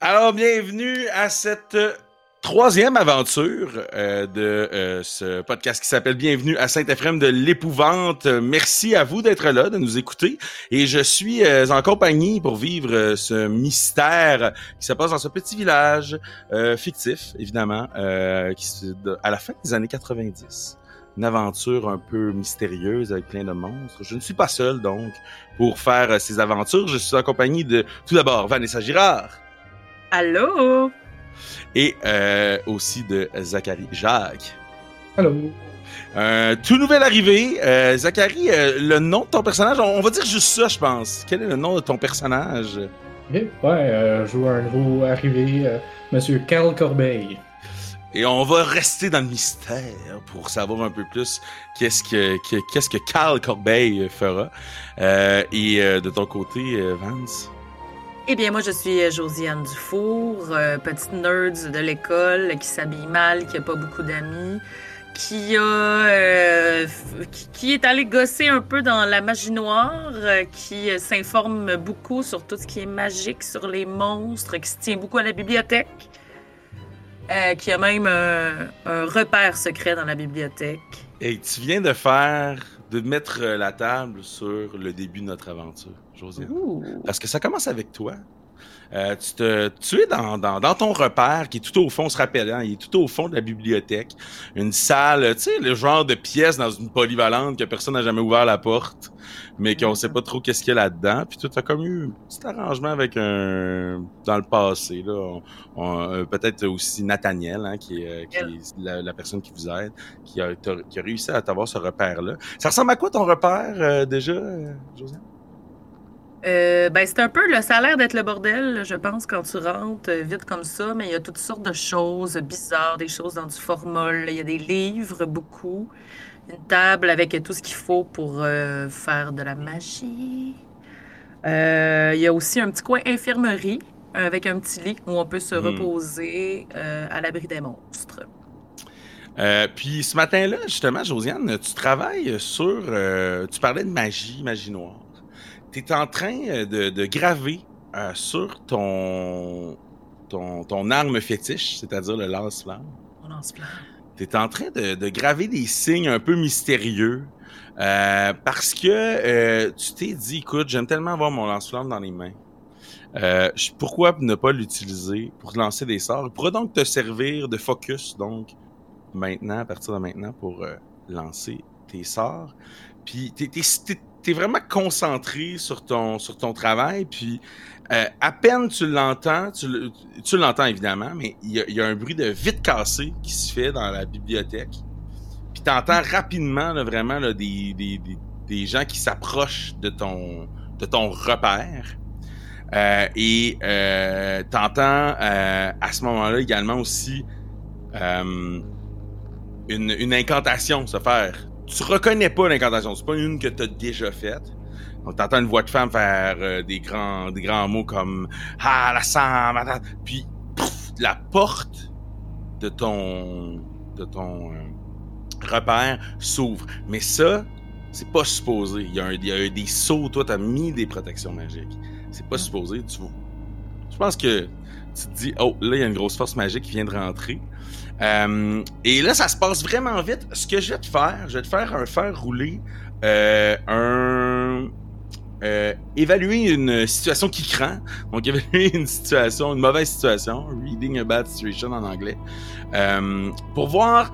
Alors, bienvenue à cette troisième aventure euh, de euh, ce podcast qui s'appelle Bienvenue à Saint-Ephrem de l'épouvante. Merci à vous d'être là, de nous écouter. Et je suis euh, en compagnie pour vivre euh, ce mystère qui se passe dans ce petit village fictif, évidemment, qui se- à la fin des années 90. Une aventure un peu mystérieuse avec plein de monstres. Je ne suis pas seul, donc, pour faire ces aventures. Je suis en compagnie de, tout d'abord, Vanessa Girard Allô? et euh, aussi de Zachary Jacques. Allô? Euh, tout nouvel arrivé, euh, Zachary, euh, le nom de ton personnage, on, on va dire juste ça, je pense. Quel est le nom de ton personnage? Ok, Ouais, euh, je joue un nouveau arrivé, euh, Monsieur Carl Corbeil. Et on va rester dans le mystère pour savoir un peu plus qu'est-ce que que- qu'est-ce que Carl Corbeil fera. Euh, et euh, de ton côté, euh, Vance? Eh bien, moi, je suis euh, Josiane Dufour, euh, petite nerd de l'école qui s'habille mal, qui a pas beaucoup d'amis, qui a, euh, qui, est allé gosser un peu dans la magie noire, qui s'informe beaucoup sur tout ce qui est magique, sur les monstres, qui se tient beaucoup à la bibliothèque, qui a même un repère secret dans la bibliothèque. Et tu viens de faire, de mettre euh, la table sur le début de notre aventure, Josiane. Ouh. Parce que ça commence avec toi. Euh, tu, te, tu es dans, dans, dans ton repère qui est tout au fond, on se rappelle, hein, il est tout au fond de la bibliothèque. Une salle, tu sais, le genre de pièce dans une polyvalente que personne n'a jamais ouvert la porte, mais qu'on sait pas trop qu'est-ce qu'il y a là-dedans. Puis toi, t'as comme eu un petit arrangement avec un... dans le passé, là. Euh, Peut-être aussi Nathaniel, hein, qui est, euh, qui est la, la personne qui vous aide, qui a, t'as- qui a réussi à t'avoir ce repère-là. Ça ressemble à quoi ton repère, euh, déjà, Josiane? Euh, ben, c'est un peu le salaire d'être le bordel, je pense, quand tu rentres euh, vite comme ça, mais il y a toutes sortes de choses bizarres, des choses dans du formol. Il y a des livres, beaucoup. Une table avec tout ce qu'il faut pour euh, faire de la magie. Euh, il y a aussi un petit coin infirmerie avec un petit lit où on peut se Hmm. reposer à l'abri des monstres. Euh, puis ce matin-là, justement, Josiane, tu travailles sur. euh, tu parlais de magie, magie noire. Tu es en train euh, de, de graver euh, sur ton, ton, ton arme fétiche, c'est-à-dire le lance-flamme. On lance plein. Tu es en train de, de graver des signes un peu mystérieux euh, parce que euh, tu t'es dit, écoute, j'aime tellement avoir mon lance-flamme dans les mains. Euh, pourquoi ne pas l'utiliser pour lancer des sorts? Il pourra donc te servir de focus, donc, maintenant, à partir de maintenant, pour euh, lancer tes sorts. Puis, t'es, vraiment concentré sur ton, sur ton travail, puis euh, à peine tu l'entends, tu, tu l'entends évidemment, mais il y, y a un bruit de vitre cassée qui se fait dans la bibliothèque. Puis t'entends rapidement là, vraiment là, des, des, des, des gens qui s'approchent de ton, de ton repère. Euh, et euh, t'entends euh, à ce moment-là également aussi euh, une, une incantation se faire. Tu reconnais pas l'incantation, c'est pas une que t'as déjà faite. Donc t'entends une voix de femme faire euh, des grands des grands mots comme ah la sang, puis pff, la porte de ton de ton euh, repère s'ouvre. Mais ça, c'est pas supposé. Il y, a un, il y a des sauts, toi t'as mis des protections magiques. C'est pas supposé. Tu, je pense que tu te dis oh là il y a une grosse force magique qui vient de rentrer. Euh, et là, ça se passe vraiment vite. Ce que je vais te faire, je vais te faire un faire rouler euh, un euh, évaluer une situation qui craint. Donc évaluer une situation, une mauvaise situation, reading a bad situation en anglais, pour voir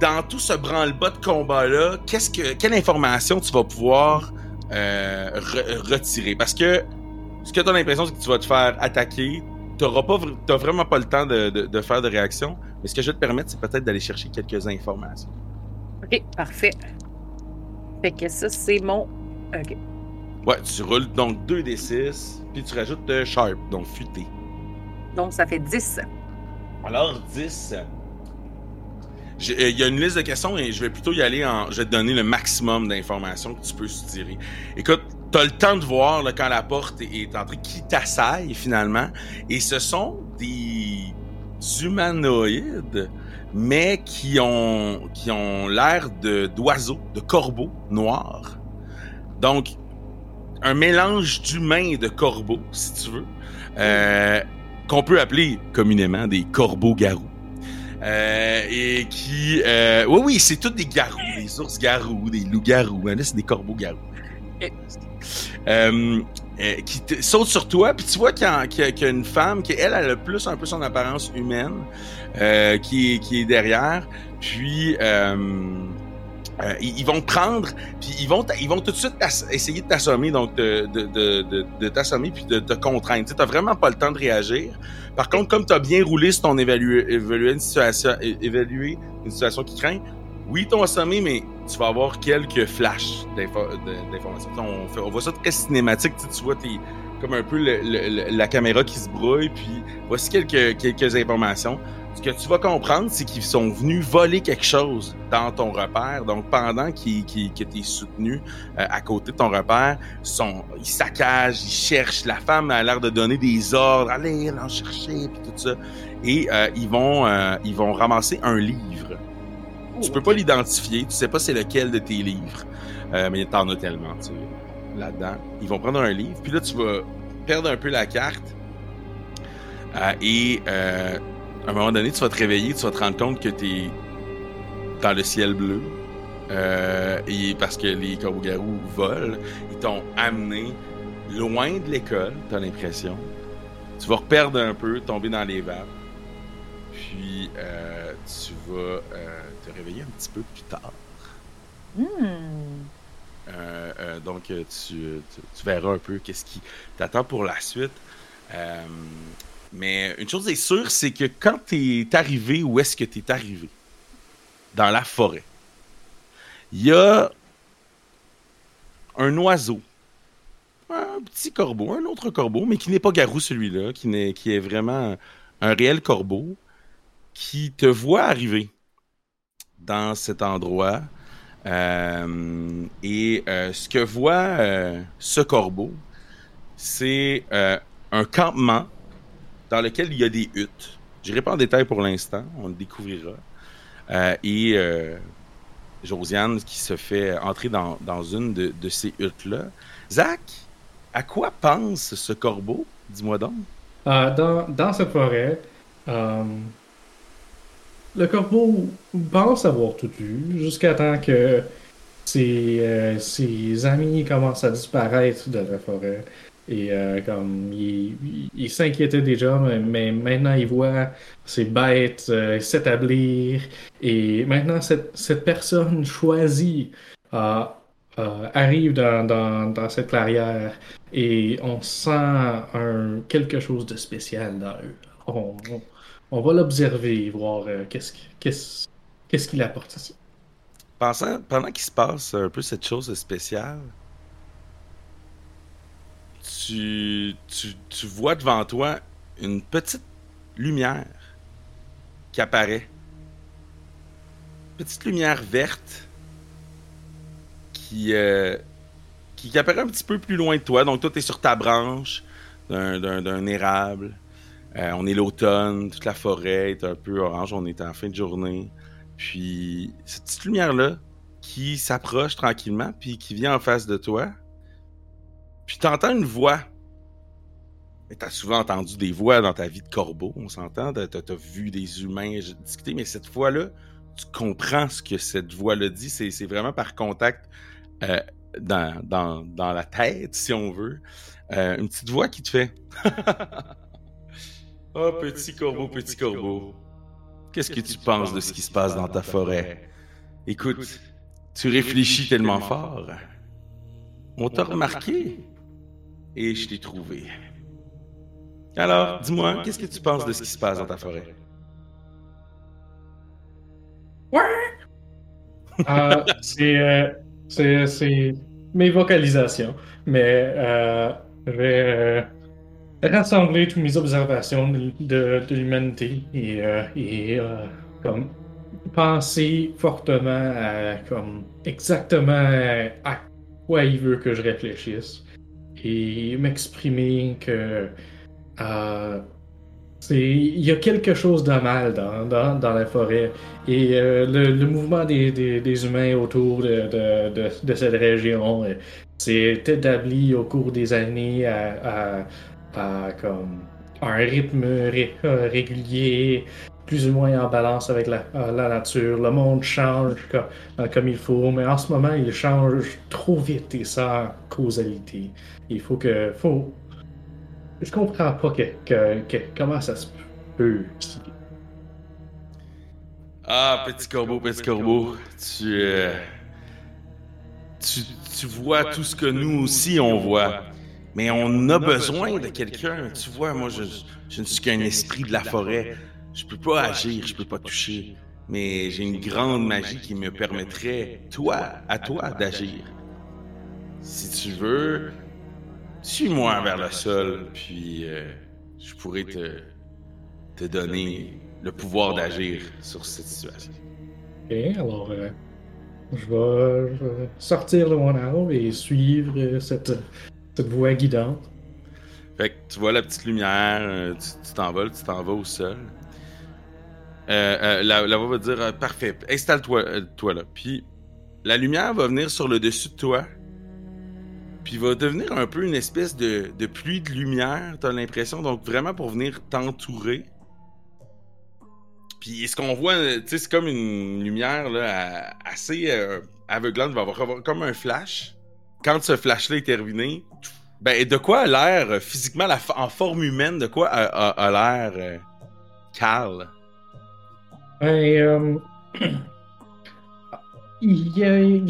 dans tout ce branle-bas de combat-là, qu'est-ce que, quelle information tu vas pouvoir re- retirer. Parce que ce que tu as l'impression, c'est que tu vas te faire attaquer. Vr- t'as vraiment pas le temps de faire de réaction. Mais ce que je vais te permettre, c'est peut-être d'aller chercher quelques informations. OK, parfait. Fait que ça, c'est mon. OK. Ouais, tu roules donc 2 des 6, puis tu rajoutes euh, Sharp, donc futé. Donc, ça fait 10. Alors, 10. J'ai- euh, Il y a une liste de questions et je vais plutôt y aller en. Je vais te donner le maximum d'informations que tu peux soutirer. Écoute, t'as le temps de voir là, quand la porte est, est entrée, qui t'assaille finalement. Et ce sont des humanoïdes, mais qui ont, qui ont l'air de, d'oiseaux, de corbeaux noirs. Donc, un mélange d'humains et de corbeaux, si tu veux. Euh, qu'on peut appeler communément des corbeaux-garous. Euh, et qui... Euh, oui, oui, c'est tous des garous, des ours-garous, des loups-garous. Hein, là, c'est des corbeaux-garous. Euh, euh, qui te, saute sur toi, puis tu vois qu'il y, a, une femme qui, elle, elle a plus un peu son apparence humaine, euh, qui, est- derrière. Puis... Euh, euh, ils, vont prendre, puis ils vont, ils vont tout de suite essayer de t'assommer, donc de, t'assommer puis de te contraindre. Tu t'as vraiment pas le temps de réagir. Par contre, comme t'as bien roulé sur ton évaluer, évaluer une situation, évaluer une situation qui craint, oui, t'ont assommé, mais tu vas avoir quelques flashs d'informations. On, on voit ça très cinématique. Tu, tu vois, t'es comme un peu le- le- la caméra qui se brouille, puis voici quelques, quelques informations. Ce que tu vas comprendre, c'est qu'ils sont venus voler quelque chose dans ton repère. Donc, pendant qu'ils, qu'ils- que tu soutenu euh, à côté de ton repère, sont, ils saccagent, ils cherchent. La femme a l'air de donner des ordres. Allez, allez en chercher, puis tout ça. Et euh, ils, vont, euh, ils vont ramasser un livre. Tu peux pas l'identifier. Tu sais pas c'est lequel de tes livres. Euh, mais t'en as tellement, tu sais, là-dedans. Ils vont prendre un livre. Puis là, tu vas perdre un peu la carte. Euh, et... Euh, à un moment donné, tu vas te réveiller, tu vas te rendre compte que tu es dans le ciel bleu. Euh, et parce que les corbeaux-garous volent, ils t'ont amené loin de l'école, t'as l'impression. Tu vas reperdre un peu, tomber dans les vapes. Puis euh, tu vas euh, te réveiller un petit peu plus tard. Hmm. Euh, euh, donc, euh, tu, tu, tu verras un peu qu'est-ce qui t'attend pour la suite. Euh, mais une chose est sûre, c'est que quand tu es arrivé, où est-ce que tu es arrivé? Dans la forêt. Il y a un oiseau. Un petit corbeau, un autre corbeau, mais qui n'est pas garou celui-là, qui est vraiment un réel corbeau, qui te voit arriver dans cet endroit. Euh, et euh, ce que voit euh, ce corbeau, c'est un campement dans lequel il y a des huttes. Je n'irai pas en détail pour l'instant, on le découvrira. Et Josiane qui se fait entrer dans, dans une de, de ces huttes-là. Zach, à quoi pense ce corbeau? Dis-moi donc. Dans, dans forêt, le corbeau pense avoir tout vu jusqu'à temps que ses, euh, ses amis commencent à disparaître de la forêt. Et euh, comme il, s'inquiétait déjà, mais, maintenant il voit ses bêtes euh, s'établir. Et maintenant, cette, cette personne choisie arrive dans, dans, cette clairière et on sent quelque chose de spécial dans eux. On va l'observer, voir euh, qu'est-ce qui- qu'est-ce qu'est-ce qu'il apporte ici. Pensant, pendant qu'il se passe un peu cette chose spéciale, tu, vois devant toi une petite lumière qui apparaît. Petite lumière verte qui, euh, qui, apparaît un petit peu plus loin de toi. Donc, toi, tu es sur ta branche d'un érable. Euh, on est l'automne, toute la forêt est un peu orange, on est en fin de journée. Puis, cette petite lumière-là qui s'approche tranquillement, puis qui vient en face de toi. Puis, t'entends une voix. Mais t'as souvent entendu des voix dans ta vie de corbeau, on s'entend. T'as t'as vu des humains discuter, mais cette fois-là, tu comprends ce que cette voix-là dit. C'est vraiment par contact euh, dans la tête, si on veut. Euh, une petite voix qui te fait Oh, petit corbeau, petit corbeau. Qu'est-ce que tu penses de ce qui se passe dans ta forêt? Écoute, tu réfléchis tellement fort. On t'a remarqué et je t'ai trouvé. Alors, dis-moi, qu'est-ce que tu penses de ce qui se passe dans ta forêt? Euh, c'est euh, c'est c'est mes vocalisations, mais euh, je vais euh, rassembler toutes mes observations de, l'humanité et, euh, euh, comme penser fortement à comme exactement à quoi il veut que je réfléchisse et m'exprimer que euh, il y a quelque chose de mal dans, dans, dans la forêt et euh, le, mouvement des, des, humains autour de, de, de, cette région s'est établi au cours des années à, à comme un rythme régulier, plus ou moins en balance avec la, nature. Le monde change comme, il faut, mais en ce moment, il change trop vite et sans causalité. Il faut que. Faut... Je comprends pas que, comment ça se peut. Ah, petit corbeau, petit corbeau, euh, tu, tu vois tout ce que nous aussi on voit. Mais on a besoin de quelqu'un. Tu vois, moi, je, je ne suis qu'un esprit de la forêt. Je peux pas agir, je peux pas toucher. Mais j'ai une grande magie qui me permettrait, toi, à toi, d'agir. Si tu veux, suis-moi vers le sol, puis euh, je pourrais te, te donner le pouvoir d'agir sur cette situation. Ok, alors euh, je, vais, sortir de mon arbre et suivre euh, cette, voie guidante. Fait que tu vois la petite lumière, tu t'envoles, tu t'en vas au sol. Euh, la, voix va dire Parfait, installe-toi toi là. Puis la lumière va venir sur le dessus de toi. Puis va devenir un peu une espèce de, de pluie de lumière, t'as l'impression. Donc vraiment pour venir t'entourer. Puis ce qu'on voit, c'est comme une lumière là, assez euh, aveuglante, va avoir comme un flash. Quand ce flash-là est terminé, ben de quoi a l'air physiquement, en forme humaine, de quoi a, l'air euh, Carl? Ben, euh, il y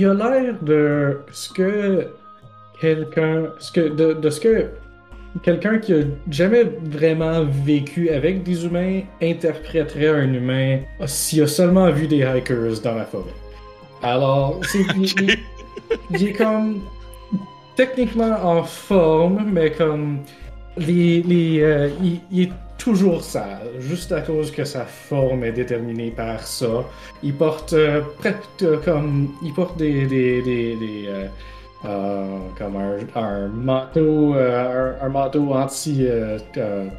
a, l'air de ce que quelqu'un, ce que de, de ce que quelqu'un qui a jamais vraiment vécu avec des humains interpréterait un humain s'il a seulement vu des hikers dans la forêt. Alors, c'est, il, est comme techniquement en forme, mais comme les, les euh, il, est toujours sale, juste à cause que sa forme est déterminée par ça. Il porte euh, comme il porte des, des, des, des euh, comme un, un manteau, euh, un, manteau anti euh,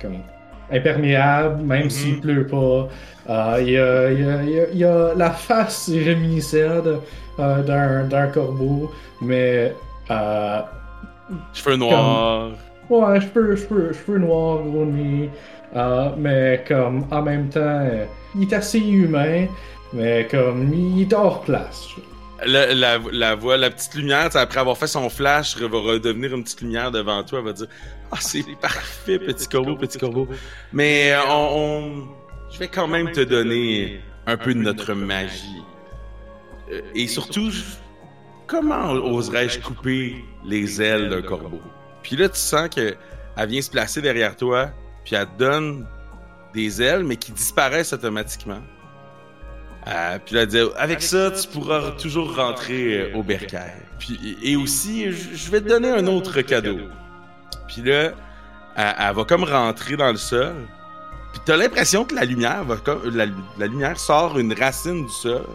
comme imperméable, même mm-hmm. s'il pleut pas. Il y, a, il, y a, la face réminiscente d'un corbeau, mais cheveux noirs. Ouais, cheveux, cheveux, cheveux noirs, gros nez. mais comme en même temps, il est assez humain, mais comme il est hors place. La, la, la, voix, la petite lumière, après avoir fait son flash, va redevenir une petite lumière devant toi. Elle va dire Ah, c'est parfait, petit corbeau, petit corbeau. Mais euh, on, je vais quand même te donner un peu de notre magie. Euh, et surtout, comment oserais-je couper les ailes d'un corbeau? Puis là, tu sens qu'elle vient se placer derrière toi, puis elle te donne des ailes, mais qui disparaissent automatiquement. Euh, puis là, dit, avec ça, tu pourras toujours rentrer euh, au bercail. Puis, et aussi, je vais te donner un autre cadeau. Puis là, elle, va comme rentrer dans le sol. Puis t'as l'impression que la lumière va comme, la, lumière sort une racine du sol.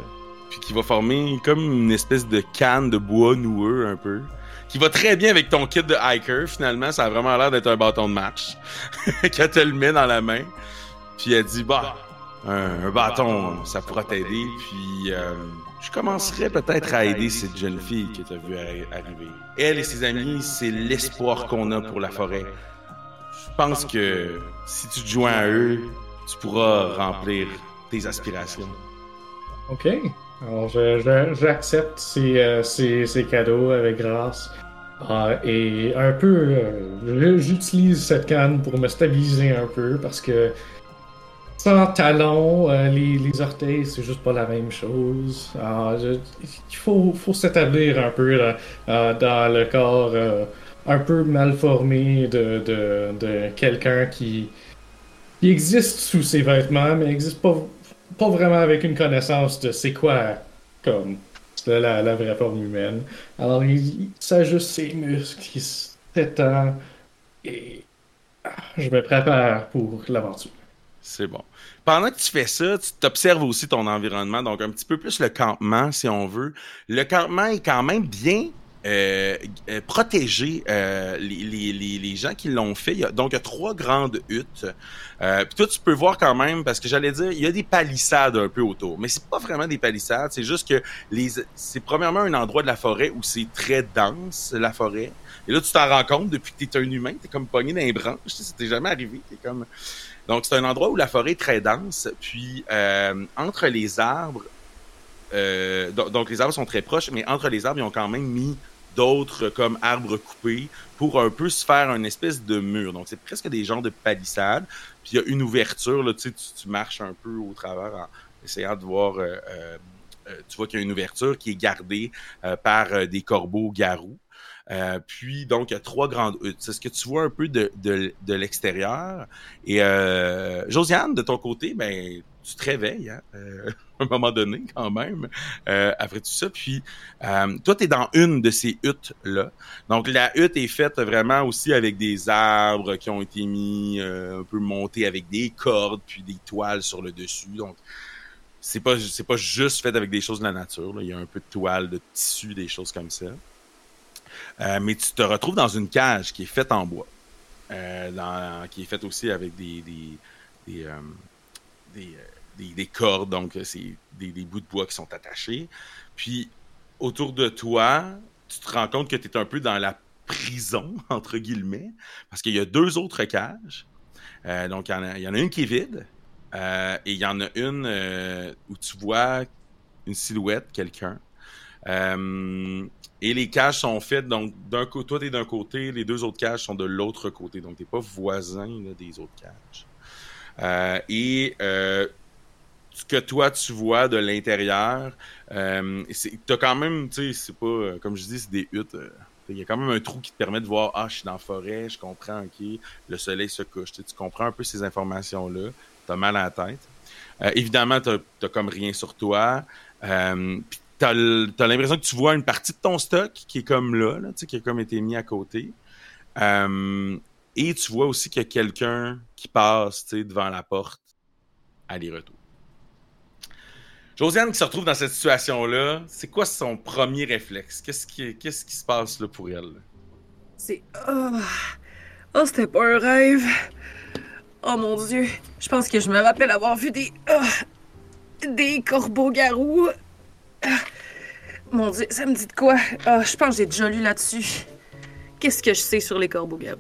Puis qui va former comme une espèce de canne de bois noueux un peu. Qui va très bien avec ton kit de hiker, finalement. Ça a vraiment l'air d'être un bâton de match. Quand elle le met dans la main. Puis elle dit, bah, un, bâton, ça pourra t'aider. Puis euh, je commencerai peut-être à aider cette jeune fille que tu as vue arriver. Elle et ses amis, c'est l'espoir qu'on a pour la forêt. Je pense que si tu te joins à eux, tu pourras remplir tes aspirations. Ok. Alors, j'accepte euh, ces, ces, cadeaux avec grâce. Ah, et un peu, euh, j'utilise cette canne pour me stabiliser un peu parce que sans talons, euh, les, orteils, c'est juste pas la même chose. Ah, il faut, faut s'établir un peu euh, dans le corps un peu mal formé de, de, quelqu'un qui, qui, existe sous ses vêtements, mais n'existe pas, pas vraiment avec une connaissance de c'est quoi comme la, la, vraie forme humaine. Alors il, s'ajuste ses muscles, il s'étend et ah, je me prépare pour l'aventure. C'est bon. Pendant que tu fais ça, tu t'observes aussi ton environnement, donc un petit peu plus le campement, si on veut. Le campement est quand même bien euh, euh, protéger euh, les, les, les, gens qui l'ont fait. Donc, il y a trois grandes huttes. Euh, puis toi, tu peux voir quand même, parce que j'allais dire, il y a des palissades un peu autour. Mais c'est pas vraiment des palissades, c'est juste que les c'est premièrement un endroit de la forêt où c'est très dense, la forêt. Et là, tu t'en rends compte depuis que t'es un humain, t'es comme pogné dans les branches. T'est jamais arrivé. T'es comme... Donc, c'est un endroit où la forêt est très dense. Puis, euh, entre les arbres, euh, do- donc les arbres sont très proches, mais entre les arbres, ils ont quand même mis d'autres comme arbres coupés pour un peu se faire une espèce de mur. Donc, c'est presque des genres de palissades. Puis, il y a une ouverture, là, tu tu, marches un peu au travers en essayant de voir... euh, euh, euh, tu vois qu'il y a une ouverture qui est gardée euh, par des corbeaux garous. Puis, donc, il y a trois grandes huttes. C'est ce que tu vois un peu de, de, de l'extérieur. Et euh, Josiane, de ton côté, ben, tu te réveilles, hein, euh, à un moment donné, quand même, euh, après tout ça. Puis, euh, toi, tu es dans une de ces huttes-là. Donc, la hutte est faite vraiment aussi avec des arbres qui ont été mis euh, un peu montés avec des cordes, puis des toiles sur le dessus. Donc, c'est pas, c'est pas juste fait avec des choses de la nature. là. Il y a un peu de toile, de tissu, des choses comme ça. Euh, mais tu te retrouves dans une cage qui est faite en bois. Euh, dans- qui est faite aussi avec des, des, des, des, des- des cordes, donc euh, c'est des, bouts de bois qui sont attachés. Puis autour de toi, tu te rends compte que tu es un peu dans la prison, entre guillemets, parce qu'il y a deux autres cages. Euh, donc il y, en a, une qui est vide, euh, et il y en a une où tu vois une silhouette, quelqu'un. Et les cages sont faites, donc d'un côté, toi t'es d'un côté, les deux autres cages sont de l'autre côté, donc t'es pas voisin des autres cages. Et ce que toi tu vois de l'intérieur, euh, t'as quand même, tu sais, c'est pas, euh, comme je dis, c'est des huttes. euh, il y a quand même un trou qui te permet de voir, ah, je suis dans la forêt, je comprends, ok, le soleil se couche. Tu comprends un peu ces informations-là, t'as mal à la tête. Euh, évidemment, t'as as comme rien sur toi. Euh, t'as l'impression que tu vois une partie de ton stock qui est comme là, là qui a comme été mis à côté. Et tu vois aussi qu'il y a quelqu'un qui passe devant la porte, aller-retour. Josiane qui se retrouve dans cette situation-là, c'est quoi son premier réflexe? Qu'est-ce qui, qu'est-ce qui se passe là pour elle? C'est. Oh, oh c'était pas un rêve. Oh mon dieu. Je pense que je me rappelle avoir vu des. ah, des corbeaux-garous. Ah, mon dieu, ça me dit de quoi? Ah, je pense que j'ai déjà lu là-dessus. Qu'est-ce que je sais sur les corbeaux-garous?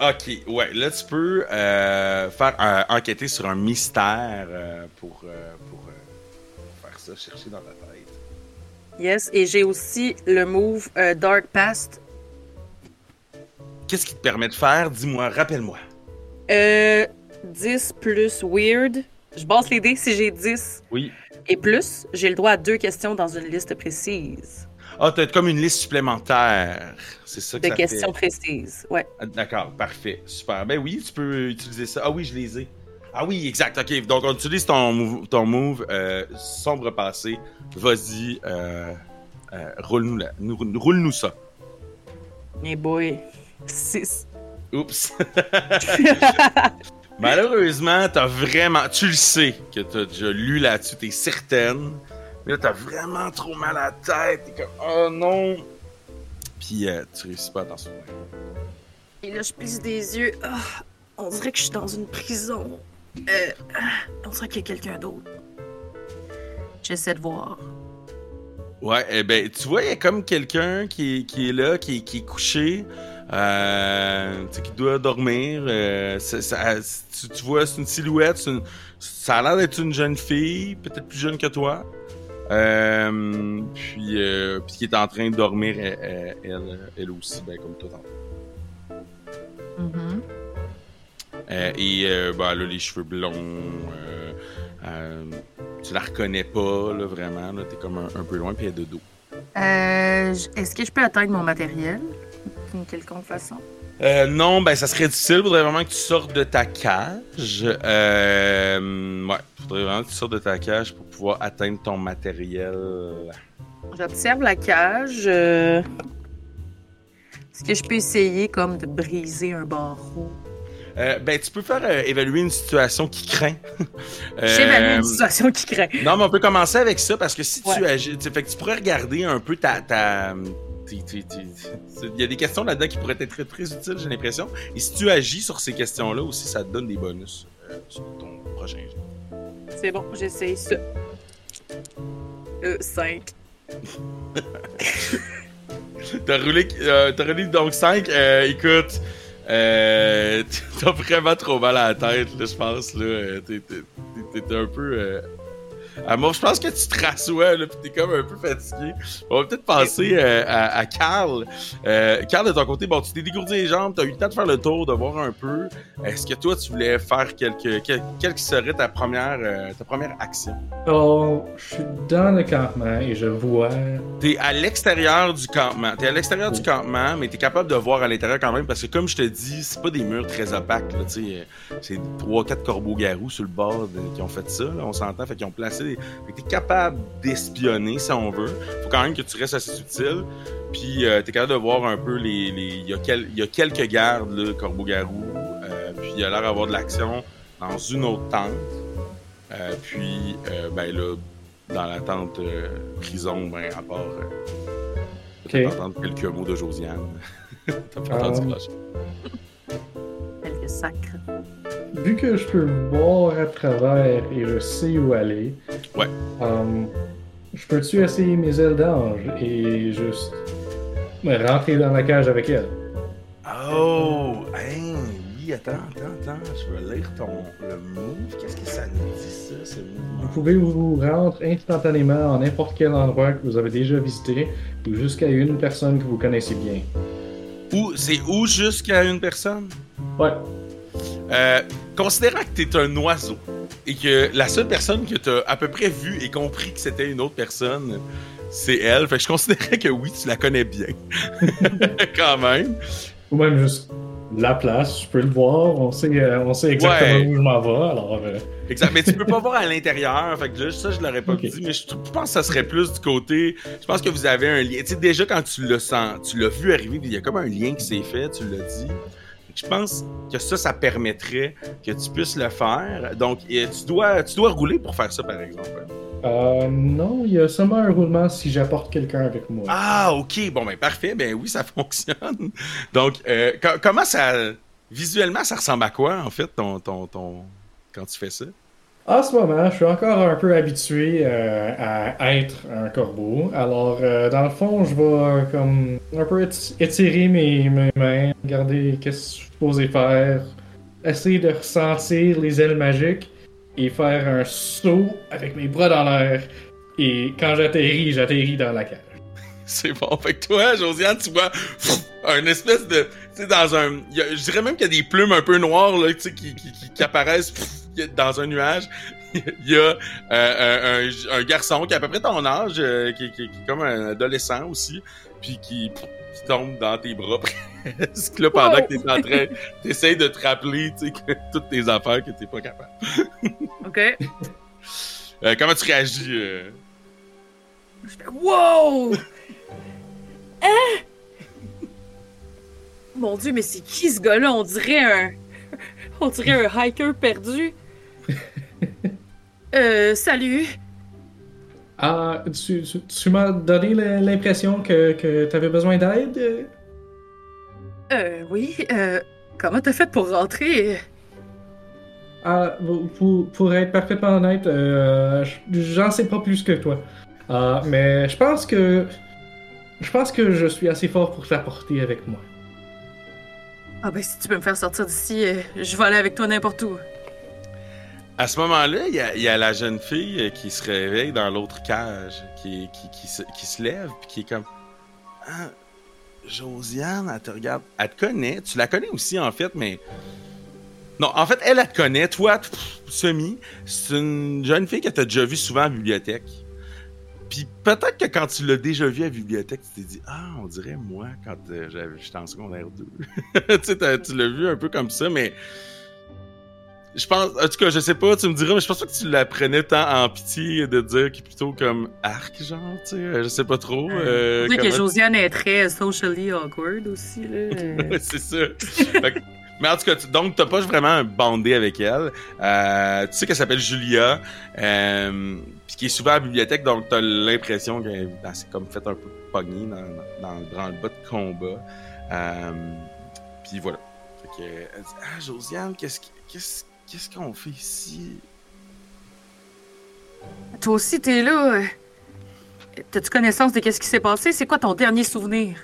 Ok, ouais, là tu peux euh, faire euh, enquêter sur un mystère euh, pour, pour, ça, chercher dans ta tête. Yes, et j'ai aussi le move euh, Dark Past. Qu'est-ce qui te permet de faire? Dis-moi, rappelle-moi. Euh, 10 plus Weird. Je basse les dés si j'ai 10 Oui. et plus. J'ai le droit à deux questions dans une liste précise. Ah, t'as comme une liste supplémentaire. C'est ça que De ça questions fait. précises. Ouais. Ah, D'accord, parfait, super. Ben oui, tu peux utiliser ça. Ah oui, je les ai. Ah oui, exact. Ok, donc on utilise ton move, ton move euh, sombre passé. Vas-y, euh, euh, roule-nous la- nous- roule-nous ça. Mais boy. 6. Oups. Malheureusement, t'as vraiment. Tu le sais que t'as déjà lu là-dessus, t'es certaine. Mais là, t'as vraiment trop mal à la tête. T'es comme, oh non. Puis euh, tu réussis pas à t'en souvenir. Et là, je plisse des yeux. Ah, on dirait que je suis dans une prison. Euh, on dirait qu'il y a quelqu'un d'autre. J'essaie de voir. Ouais, eh ben, tu vois, il y a comme quelqu'un qui, est- qui est là, qui, est- qui est couché, euh, qui doit dormir. euh, ça- tu, tu vois, c'est une silhouette, une- ça a l'air d'être une jeune fille, peut-être plus jeune que toi. Euh, puis, euh, puis qui est en train de dormir, elle, elle, elle- elle aussi, ben, comme toi. tantôt. Mhm. Euh, et euh, ben, elle a les cheveux blonds. euh, euh, tu la reconnais pas, là, vraiment. Là, t'es comme un, un peu loin, puis elle est de dos. Euh, Est-ce que je peux atteindre mon matériel d'une quelconque façon? Euh, non, ben ça serait difficile. Il faudrait vraiment que tu sortes de ta cage. Euh, ouais, faudrait vraiment que tu sortes de ta cage pour pouvoir atteindre ton matériel. J'observe la cage. euh, Est-ce que je peux essayer comme de briser un barreau? Euh, ben tu peux faire euh, évaluer une situation qui craint. Euh, J'évalue une situation qui craint. Non, mais on peut commencer avec ça parce que si tu agis, tu- fait que tu pourrais regarder un peu ta, ta- Il y a des questions là-dedans qui pourraient être très, très utiles, j'ai l'impression. Et si tu agis sur ces questions-là aussi, ça te donne des bonus euh, sur ton prochain jeu. C'est bon, j'essaye ça. Euh, 5. t'as roulé, euh, roulé donc 5. Euh, écoute, euh, t'as vraiment trop mal à la tête, là, je pense. Là. Euh, t'es, un peu. Euh, moi, je pense que tu te rassois, là, pis t'es comme un peu fatigué. On va peut-être passer euh, à, à Carl. Euh, Carl, de ton côté, bon, tu t'es dégourdi les jambes, t'as eu le temps de faire le tour, de voir un peu. Est-ce que toi, tu voulais faire quelque, quelle, quelle serait ta première, euh, ta première action? Alors, je suis dans le campement et je vois. T'es à l'extérieur du campement. T'es à l'extérieur du campement, mais t'es capable de voir à l'intérieur quand même, parce que comme je te dis, c'est pas des murs très opaques, tu sais. C'est trois, quatre corbeaux-garous sur le bord de- qui ont fait ça, là, on s'entend, fait qu'ils ont placé Fait que t'es capable d'espionner, si on veut. Faut quand même que tu restes assez subtil. Puis euh, t'es capable de voir un peu les... les- Il y, a quel- il y a quelques gardes, là, corbeaux-garous. euh, puis il y a l'air d'avoir de l'action dans une autre tente. Euh, puis, euh, ben là, dans la tente euh, prison, ben, à part... Euh, Ok. peut-être entendre quelques mots de Josiane. T'as pas entendu cloche. Quelques sacres. Vu que je peux voir à travers et je sais où aller, Ouais. euh, je peux-tu essayer mes ailes d'ange et juste rentrer dans la cage avec elle? Oh! Hein, oui, attends, attends, attends. Je vais lire ton le move. Qu'est-ce que ça nous dit, ça, ce Vous mouvement? pouvez vous rendre instantanément en n'importe quel endroit que vous avez déjà visité ou jusqu'à une personne que vous connaissez bien. Où, c'est où jusqu'à une personne? Ouais. Euh, considérant que t'es un oiseau et que la seule personne que t'as à peu près vue et compris que c'était une autre personne, c'est elle. Fait que je considérais que oui, tu la connais bien. Quand même. Ou même juste la place, je peux le voir, on sait, euh, on sait exactement Ouais. où je m'en vais, alors... euh, Exact. Mais tu peux pas voir à l'intérieur. Fait que là, ça, je l'aurais pas Ok. dit. Mais je, je pense que ça serait plus du côté. Je pense que vous avez un lien. Tu sais, déjà, quand tu le sens, tu l'as vu arriver, il y a comme un lien qui s'est fait, tu l'as dit. Je pense que ça, ça permettrait que tu puisses le faire. Donc, tu dois, tu dois rouler pour faire ça, par exemple. Euh, non, il y a seulement un roulement si j'apporte quelqu'un avec moi. Ah, ok. Bon, ben, parfait. Ben oui, ça fonctionne. Donc, euh, co- comment ça. Visuellement, ça ressemble à quoi, en fait, ton, ton, ton, quand tu fais ça? En ce moment, je suis encore un peu habitué euh, à être un corbeau. Alors, euh, dans le fond, je vais euh, comme un peu éti- étirer mes, mes mains, regarder qu'est-ce que je suis supposé faire, essayer de ressentir les ailes magiques et faire un saut avec mes bras dans l'air. Et quand j'atterris, j'atterris dans la cage. C'est bon. Fait que toi, Josiane, tu vois un espèce de. Sais, dans un. a- je dirais même qu'il y a des plumes un peu noires, là, tu sais, qui, qui, qui, qui apparaissent pff, dans un nuage. Il y a euh, un, garçon qui a à peu près ton âge, euh, qui, est comme un adolescent aussi, puis qui, pff, qui tombe dans tes bras presque, là, pendant Wow. que t'es en train. T'essayes de te rappeler, tu sais, que toutes tes affaires que t'es pas capable. Ok. Euh, comment tu réagis? Wow! Mon dieu, mais c'est qui ce gars-là? On dirait un. On dirait un hiker perdu. Euh, salut. Ah, tu, tu, tu m'as donné l'impression que, que tu avais besoin d'aide? euh? Oui, euh, comment t'as fait pour rentrer? Ah, pour- pour, pour être parfaitement honnête, euh, j'en sais pas plus que toi. Ah, mais je pense que. Je pense que je suis assez fort pour t'apporter avec moi. Ah ben, si tu peux me faire sortir d'ici, euh, je vais aller avec toi n'importe où. À ce moment-là, il y a, la jeune fille euh, qui se réveille dans l'autre cage, qui, qui, qui, se, qui se lève, puis qui est comme Ah, Josiane, elle te regarde. Elle te connaît. Tu la connais aussi, en fait, mais. Non, en fait, elle, elle te connaît. Toi, pff, semi. C'est une jeune fille que tu as déjà vue souvent la bibliothèque. Puis peut-être que quand tu l'as déjà vue à la bibliothèque, tu t'es dit Ah, on dirait moi quand euh, j'étais en secondaire 2. tu sais, t'as- tu l'as vu un peu comme ça, mais. Je pense, en tout cas, je sais pas, tu me diras, mais je pense pas que tu la prenais tant en pitié de dire qu'il est plutôt comme arc, genre, tu sais, je sais pas trop. Euh, Tu sais que Josiane est très socially awkward aussi, là. C'est ça. fait, que, Mais en tout cas, tu- donc t'as pas vraiment bandé avec elle. Euh, tu sais qu'elle s'appelle Julia, euh, puis qui est souvent à la bibliothèque, donc t'as l'impression qu'elle elle s'est comme fait un peu pogner dans, dans, dans le branle-bas de combat. Euh, puis voilà. Fait que, elle dit, ah Josiane, qu'est-ce qui- qu'est-ce qu'est-ce qu'on fait ici? Toi aussi, t'es là. T'as-tu connaissance de qu'est-ce qui s'est passé? C'est quoi ton dernier souvenir?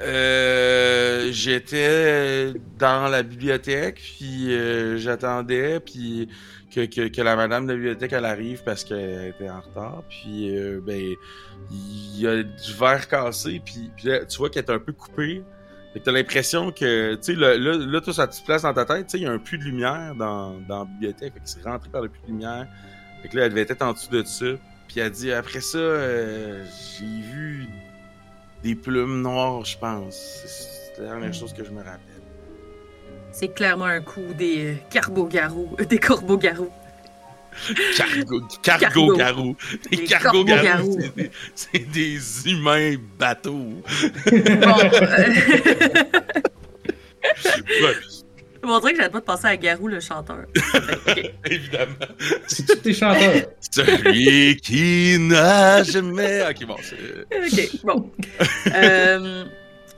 Euh, j'étais dans la bibliothèque, puis euh, j'attendais, puis que, que, la madame de la bibliothèque elle arrive parce qu'elle était en retard, puis euh, ben il y a du verre cassé, puis, là, tu vois qu'elle est un peu coupée. Fait que t'as l'impression que, tu sais, là, là, tout ça te place dans ta tête, tu sais, il y a un puits de lumière dans, dans la bibliothèque, fait que c'est rentré par le puits de lumière. Fait que là, elle devait être en dessous de ça. Puis elle dit, après ça, euh, j'ai vu des plumes noires, je pense. C'est la dernière chose que je me rappelle. C'est clairement un coup des euh, carbo-garous. euh, des corbeaux-garous. Cargo, Cargo. cargo-garou. Les c'est des, c'est des humains bateaux. Bon, euh, Ouais, on dirait que j'arrête pas de penser à Garou, le chanteur. Évidemment. C'est tous tes chanteurs. Celui qui n'a jamais. Ok, bon. OK, bon. Euh,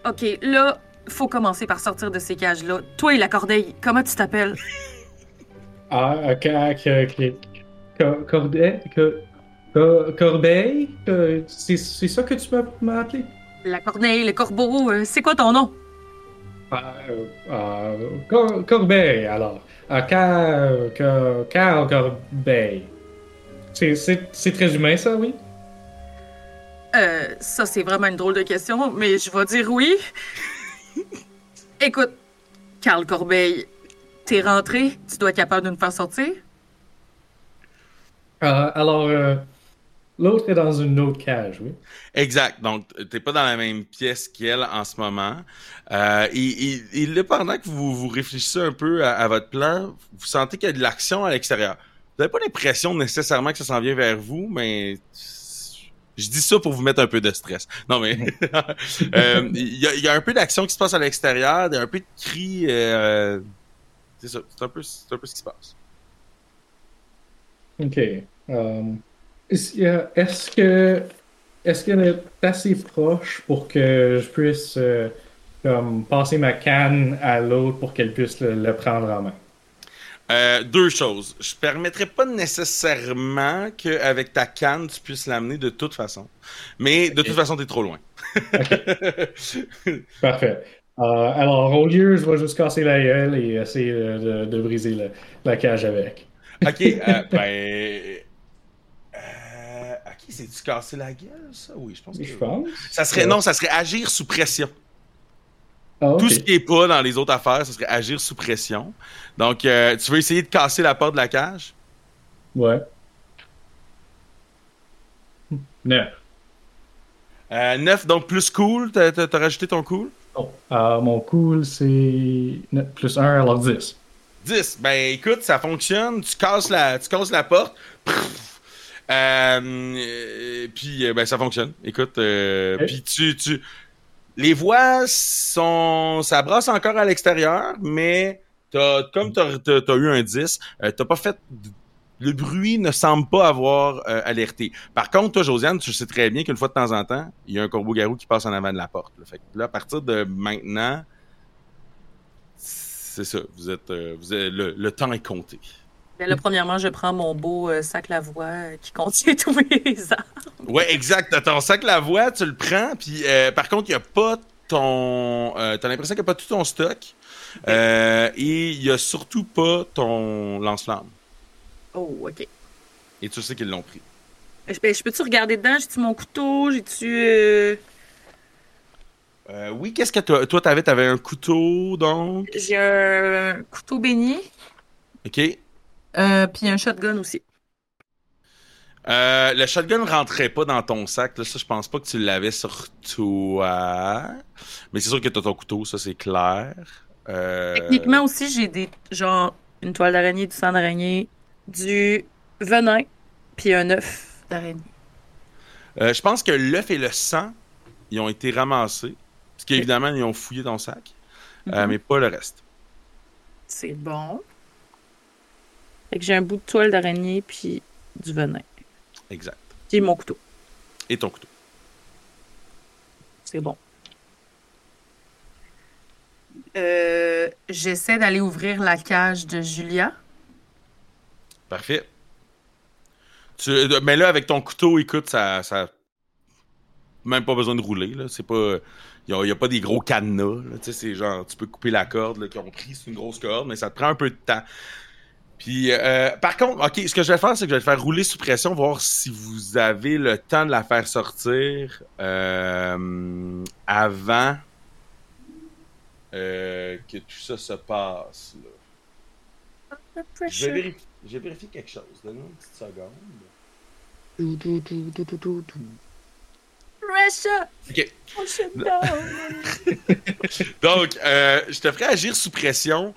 OK, là, faut commencer par sortir de ces cages-là. Toi et la cordeille, comment tu t'appelles? Ah, ok, ok, ok. Cor- Corbeille? C'est c'est ça que tu m'as- m'as appelé? La corneille, le corbeau, euh, c'est quoi ton nom? Ah, euh, ah, Cor- Corbeille, alors. Ah, Car- Cor- Carl Corbeille. C'est- très humain, ça, oui? Euh, ça, c'est vraiment une drôle de question, mais je vais dire oui. Écoute, Carl Corbeil, t'es rentré, tu dois être capable de nous faire sortir? Ah, alors, euh, l'autre est dans une autre cage, oui. Exact. Donc, t'es pas dans la même pièce qu'elle en ce moment. Euh, et, et, et là, pendant que vous, vous réfléchissez un peu à, à votre plan, vous sentez qu'il y a de l'action à l'extérieur. Vous n'avez pas l'impression nécessairement que ça s'en vient vers vous, mais je dis ça pour vous mettre un peu de stress. Non, mais euh, il y, a, il y a un peu d'action qui se passe à l'extérieur, il y a un peu de cris. euh, c'est ça. C'est un, peu, c'est un peu ce qui se passe. Ok. Um, est-ce euh, est-ce que est-ce qu'elle est assez proche pour que je puisse euh, comme passer ma canne à l'autre pour qu'elle puisse le, le prendre en main? Euh, deux choses. Je permettrais pas nécessairement qu'avec ta canne, tu puisses l'amener de toute façon. Mais de toute façon, t'es trop loin. Parfait. Euh, alors, au lieu, je vais juste casser la gueule et essayer de, briser le- la cage avec. ok, ben. Euh, ok, c'est-tu casser la gueule, ça? Oui, je pense que. Je pense. Ça serait, non, ça serait agir sous pression. Ah. Tout ce qui est pas dans les autres affaires, ça serait agir sous pression. Donc, euh, tu veux essayer de casser la porte de la cage? Ouais. Neuf. Euh, 9, donc plus cool. T'as, rajouté ton cool? Oh. Euh, mon cool, c'est neuf plus 1, alors 10. 10. Ben écoute, ça fonctionne. Tu casses la, tu casses la porte. Pff. Euh, euh, puis euh, ben ça fonctionne. Écoute, euh, puis tu, tu, les voix sont, ça brasse encore à l'extérieur, mais t'as, comme t'as, t'as eu un 10, euh, t'as pas fait, le bruit ne semble pas avoir euh, alerté. Par contre, toi, Josiane, tu sais très bien qu'une fois de temps en temps, il y a un corbeau-garou qui passe en avant de la porte. là. Fait que là, à partir de maintenant, c'est ça. Vous êtes, euh, vous êtes- le, le temps est compté. Ben là, premièrement, je prends mon beau euh, sac Lavoie euh, qui contient tous mes armes. Ouais, exact. T'as ton sac la voix, tu le prends, puis euh, par contre, il n'y a pas ton. T'as l'impression qu'il n'y a pas tout ton stock. Et il n'y a surtout pas ton lance-flamme. Oh, OK. Et tu sais qu'ils l'ont pris. Je, ben, je peux-tu regarder dedans? J'ai-tu mon couteau? J'ai-tu... oui, qu'est-ce que toi, toi t'avais? T'avais un couteau, donc? J'ai un couteau béni, OK. Euh, puis un shotgun aussi. Euh, le shotgun rentrait pas dans ton sac. Là, ça, je pense pas que tu l'avais sur toi. Mais c'est sûr que t'as ton couteau, ça, c'est clair. Euh, Techniquement aussi, j'ai des genre une toile d'araignée, du sang d'araignée, du venin, puis un œuf d'araignée. Euh, je pense que l'œuf et le sang, ils ont été ramassés. Parce qu'évidemment, ils ont fouillé ton sac. Mhm. mais pas le reste. C'est bon. Fait que j'ai un bout de toile d'araignée puis du venin. Exact. Puis mon couteau. Et ton couteau. C'est bon. Euh, J'essaie d'aller ouvrir la cage de Julia. Parfait. Tu, euh, mais là, avec ton couteau, écoute, ça. ça même pas besoin de rouler. Là. C'est pas. Il n'y a, pas des gros cadenas. Là. Tu sais, c'est genre, tu peux couper la corde là, qu'ils ont pris, c'est une grosse corde, mais ça te prend un peu de temps. Puis, euh, par contre, OK, ce que je vais faire, c'est que je vais te faire rouler sous pression, voir si vous avez le temps de la faire sortir euh, avant euh, que tout ça se passe. Là. Je, vais vérifier, je vais vérifier quelque chose. Donne-moi une petite seconde. Dou, dou, dou, dou, dou, dou, dou. Pressure! OK. Push it down. Donc, euh, je te ferai agir sous pression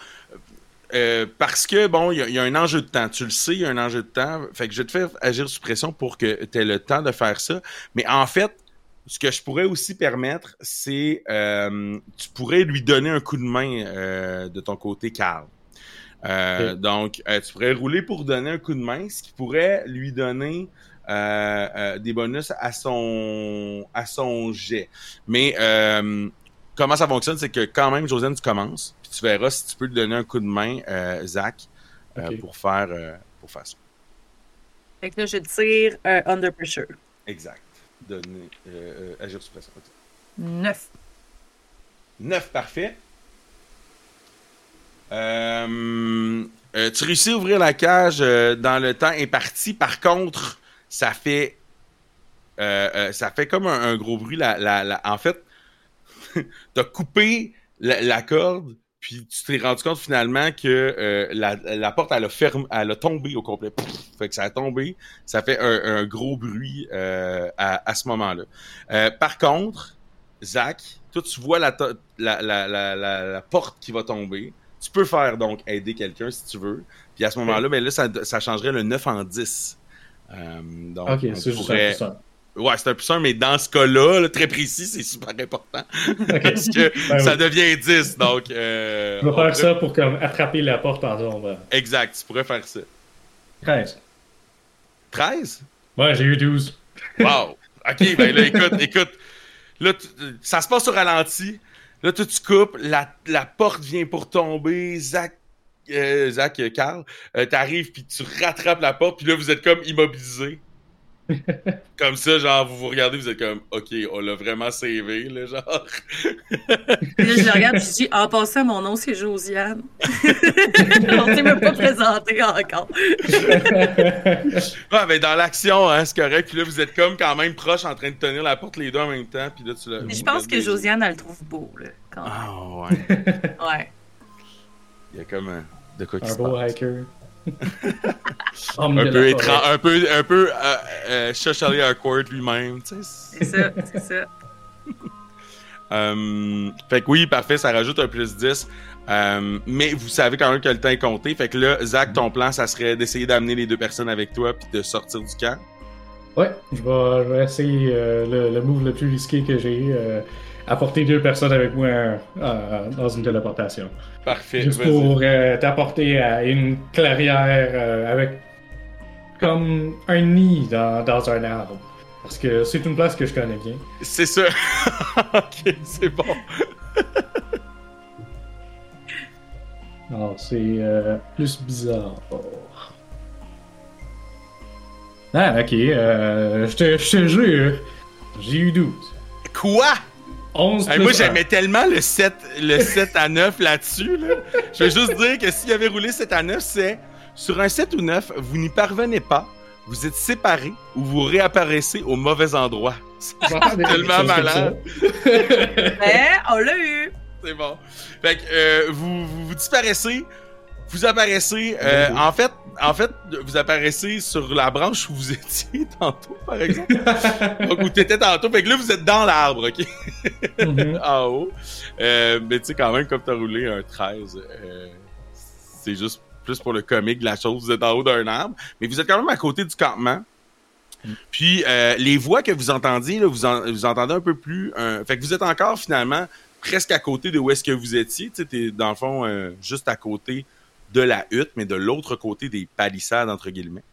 euh, parce que, bon, il y, a- il y a un enjeu de temps. Tu le sais, il y a un enjeu de temps. Fait que je vais te faire agir sous pression pour que tu aies le temps de faire ça. Mais en fait, ce que je pourrais aussi permettre, c'est euh, tu pourrais lui donner un coup de main euh, de ton côté, Carl. Euh, Donc, tu pourrais rouler pour donner un coup de main, ce qui pourrait lui donner des bonus à son à son jet. Mais comment ça fonctionne, c'est que quand même, Josiane, tu commences, tu verras si tu peux lui donner un coup de main, euh, Zach, euh, pour faire euh, pour faire ça. Fait que là, je tire euh, under pressure. Exact. Donner agir sous pression. 9. 9, parfait. Euh, euh, tu réussis à ouvrir la cage euh, dans le temps imparti. Par contre, ça fait euh, euh, ça fait comme un, un gros bruit. La, la, la- en fait, tu as coupé la, la corde, puis tu t'es rendu compte finalement que euh, la, la porte, elle a, fermé, elle a tombé au complet. Fait que ça a tombé. Ça fait un, un gros bruit euh, à, à ce moment-là. Euh, par contre, Zach, toi, tu vois la, la, la, la, la, la porte qui va tomber. Tu peux faire donc aider quelqu'un si tu veux. Puis à ce moment-là, ben là, ça, ça changerait le 9 en 10. Euh, donc, Ok, on c'est juste pourrait- ça. Ouais, c'est un plus un, mais dans ce cas-là, là, très précis, c'est super important. Parce que Ben ça oui. devient 10. Donc, euh, vais on faire pourrait- ça pour comme attraper la porte en. Exact, tu pourrais faire ça. 13. 13? Ouais, j'ai eu 12. Wow! OK, ben là, écoute, écoute. Là, tu- ça se passe au ralenti. Là, toi, tu coupes, la, la porte vient pour tomber. Zach, euh, Zach, euh, Carl, euh, t'arrives, puis tu rattrapes la porte, puis là, vous êtes comme immobilisé. Comme ça, genre, vous vous regardez, vous êtes comme, OK, on l'a vraiment savé, là, genre. Puis là, je le regarde, je dis, en passant, mon nom, c'est Josiane. On s'est même pas présenté encore. Ouais, ben dans l'action, hein, c'est correct. Puis là, vous êtes comme quand même proche en train de tenir la porte les deux en même temps. Puis là, tu l'as. Mais je pense que des- Josiane, elle le trouve beau, là. Quand même. Ah, ouais. Ouais. Il y a comme euh, de quoi qui Un se beau passe. hiker. Un peu étrange, un peu, un peu euh, euh, socially awkward lui-même, tu sais. C'est ça, c'est ça. Euh, fait que oui, parfait, ça rajoute un plus 10. Euh, mais vous savez quand même que le temps est compté. Fait que là, Zach, ton plan, ça serait d'essayer d'amener les deux personnes avec toi puis de sortir du camp. Ouais, je vais, je vais essayer euh, le, le move le plus risqué que j'ai. Euh, apporter deux personnes avec moi euh, dans une téléportation. Parfait. Juste pour euh, t'apporter à une clairière euh, avec comme un nid dans, dans un arbre. Parce que c'est une place que je connais bien. C'est ça. ok, c'est bon. Alors, c'est euh, plus bizarre. Ah, ok. Euh, je te jure, j'ai eu 12. Quoi? 11 Hey, plus moi, j'aimais tellement le 7, le 7 à 9 là-dessus. Là. Je vais juste dire que s'il avait roulé 7 à 9, c'est sur un 7 ou 9, vous n'y parvenez pas, vous êtes séparés ou vous réapparaissez au mauvais endroit. C'est tellement malade. Mais on l'a eu. C'est bon. Fait que euh, vous, vous, vous disparaissez, vous apparaissez. euh, en fait, en fait, vous apparaissez sur la branche où vous étiez tantôt, par exemple. Donc, où t'étais tantôt. Fait que là, vous êtes dans l'arbre, OK? Mhm. en haut. Euh, mais tu sais, quand même, comme t'as roulé un 13, euh, c'est juste plus pour le comique de la chose. Vous êtes en haut d'un arbre, mais vous êtes quand même à côté du campement. Puis euh, les voix que vous entendiez, là, vous, en- vous entendez un peu plus. fait que vous êtes encore finalement presque à côté de où est-ce que vous étiez. Tu es dans le fond juste à côté de la hutte, mais de l'autre côté des palissades, entre guillemets.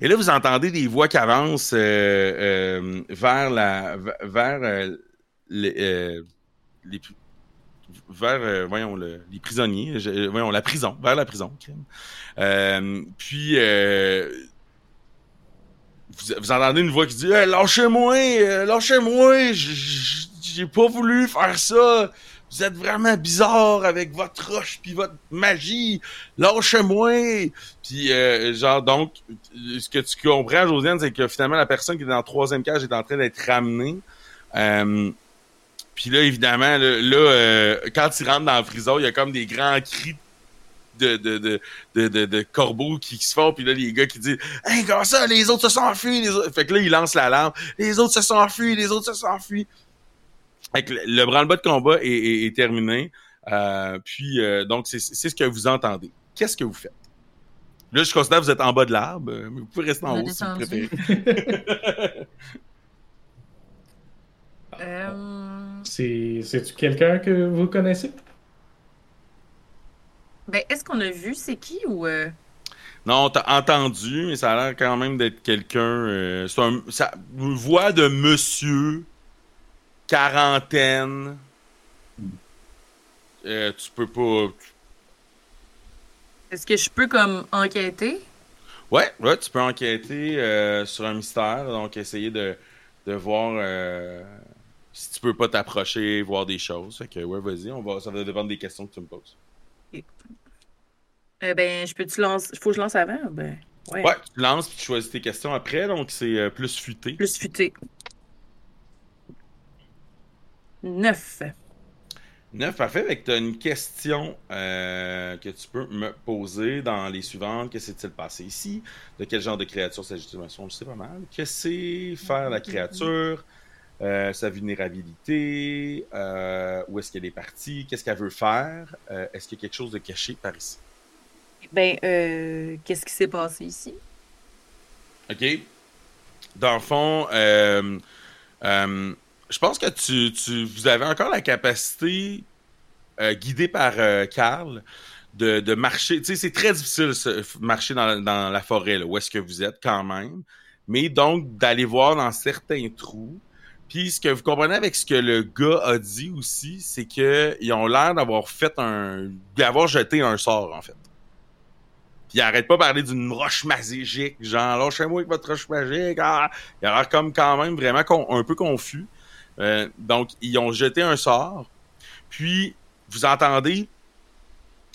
Et là, vous entendez des voix qui avancent euh, euh, vers la vers les, les, vers voyons le, les prisonniers, voyons la prison, vers la prison. puis vous, vous, entendez une voix qui dit lâchez-moi, lâchez-moi, j'ai pas voulu faire ça vous êtes vraiment bizarre avec votre roche puis votre magie. Lâchez-moi. Puis euh, genre donc ce que tu comprends Josiane c'est que finalement la personne qui est dans le troisième cage est en train d'être ramenée. Euh, puis là évidemment là, euh, quand il rentre dans la prison, il y a comme des grands cris de, de, de, de, de, corbeaux qui, se font, puis là, les gars qui disent « Hey, comment ça, les autres se sont enfuis! » Fait que là, il lance l'alarme. « Les autres se sont enfuis! Les autres se sont enfuis! » le, branle-bas de combat est, terminé. Euh, puis, euh, donc, c'est ce que vous entendez. Qu'est-ce que vous faites? Là, je considère que vous êtes en bas de l'arbre, mais vous pouvez rester en haut si vous préférez. euh... C'est-tu quelqu'un que vous connaissez? Ben, est-ce qu'on a vu c'est qui ou. Euh? Non, t'as entendu, mais ça a l'air quand même d'être quelqu'un. c'est un, une voix de monsieur quarantaine. Euh, tu peux pas. Est-ce que je peux comme enquêter? Ouais, ouais, tu peux enquêter euh, sur un mystère, donc essayer de, de voir euh, si tu peux pas t'approcher, voir des choses. Fait que ouais, vas-y, on va, ça va dépendre des questions que tu me poses. Eh ben, je peux-tu lancer. Faut que je lance avant? Ben, ouais. ouais, tu lances puis tu choisis tes questions après, donc c'est plus futé. Plus futé. Neuf. Neuf, parfait. Avec tu as une question euh, que tu peux me poser dans les suivantes. Que s'est-il passé ici? De quel genre de créature s'agit-il? Je sais pas mal. Que c'est faire la créature? Euh, sa vulnérabilité? Euh, où est-ce qu'elle est partie? Qu'est-ce qu'elle veut faire? est-ce qu'il y a quelque chose de caché par ici? Ben, qu'est-ce qui s'est passé ici? OK. Dans le fond, je pense que tu, tu, vous avez encore la capacité, euh, guidée par euh, Carl, de, de, marcher. Tu sais, c'est très difficile de marcher dans, dans, la forêt, là, où est-ce que vous êtes quand même. Mais donc, d'aller voir dans certains trous. Puis, ce que vous comprenez avec ce que le gars a dit aussi, c'est qu'ils ont l'air d'avoir fait un. d'avoir jeté un sort, en fait. Puis il arrête pas de parler d'une roche magique, genre lâchez-moi avec votre roche magique. Ah! Il a l'air comme quand même vraiment un peu confus. Euh, donc, ils ont jeté un sort. Puis, vous entendez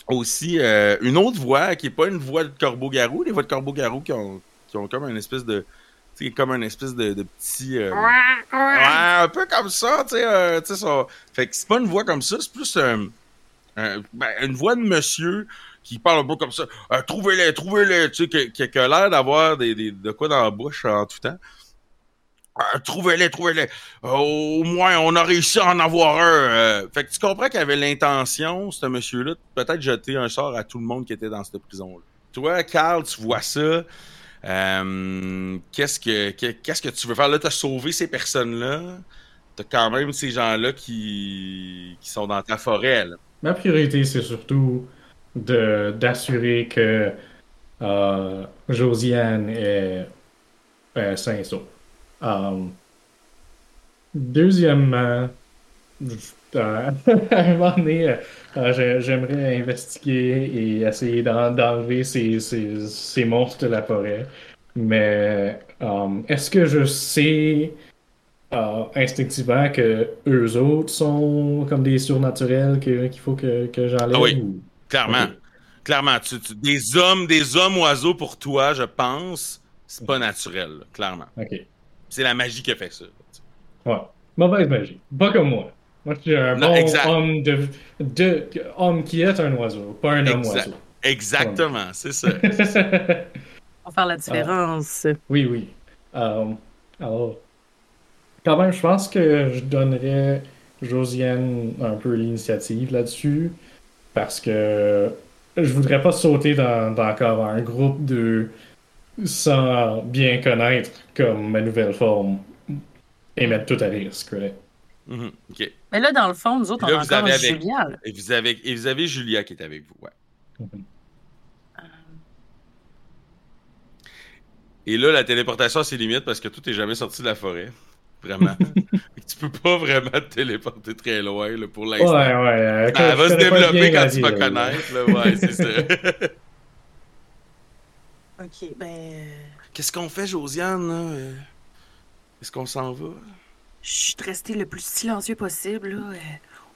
aussi euh, une autre voix qui n'est pas une voix de corbeau-garou. Les voix de corbeau-garou qui ont, qui ont comme une espèce de. Comme un espèce de, de petit. Euh, ouais, un peu comme ça, tu sais. ça. Fait que c'est pas une voix comme ça, c'est plus ben, une voix de monsieur qui parle un peu comme ça. trouvez-les, trouvez-les, tu sais, qui, qui, a l'air d'avoir des, des, de quoi dans la bouche en tout temps. Euh, trouvez-les, trouvez-les. Euh, au moins, on a réussi à en avoir un. Euh. fait que tu comprends qu'il avait l'intention, ce monsieur-là, de peut-être jeter un sort à tout le monde qui était dans cette prison-là. Toi, Carl, tu vois ça. qu'est-ce que qu'est-ce que tu veux faire? Là, tu as sauvé ces personnes-là. Tu as quand même ces gens-là qui, qui sont dans ta forêt. Ma priorité, c'est surtout d'assurer que Josiane est, sain et sauf. Deuxièmement, euh, à un moment donné, euh, euh, j'aimerais investiguer et essayer d'enlever ces, ces, ces, monstres de la forêt. Mais um, est-ce que je sais instinctivement que eux autres sont comme des surnaturels qu'il faut que, que j'enlève? Ah oui, clairement. Clairement. des hommes, des hommes oiseaux pour toi, je pense, c'est pas naturel, clairement. OK. C'est la magie qui a fait ça. Ouais. Mauvaise magie. Pas comme moi. Moi, je suis un bon homme, de, de, homme qui est un oiseau, pas un homme oiseau. Exactement, c'est ça. On va faire la différence. oui, oui. Um, alors, quand même, je pense que je donnerais Josiane un peu l'initiative là-dessus parce que je voudrais pas sauter dans, dans encore un groupe de sans bien connaître comme ma nouvelle forme et mettre tout à risque. Mhm, OK. Mais là, dans le fond, nous autres, Là, on a encore avec- Julia. là. Et vous avez, et vous avez Julia qui est avec vous, ouais. Mhm. Et là, la téléportation a ses limites parce que tout est jamais sorti de la forêt. Vraiment. Tu peux pas vraiment te téléporter très loin là, pour l'instant. ouais. euh, Ça je va se développer quand tu vas connaître. Là. Ouais, c'est ça. OK, ben... euh, Qu'est-ce qu'on fait, Josiane? là? Euh, Est-ce qu'on s'en va? Je suis resté le plus silencieux possible. Là. Euh,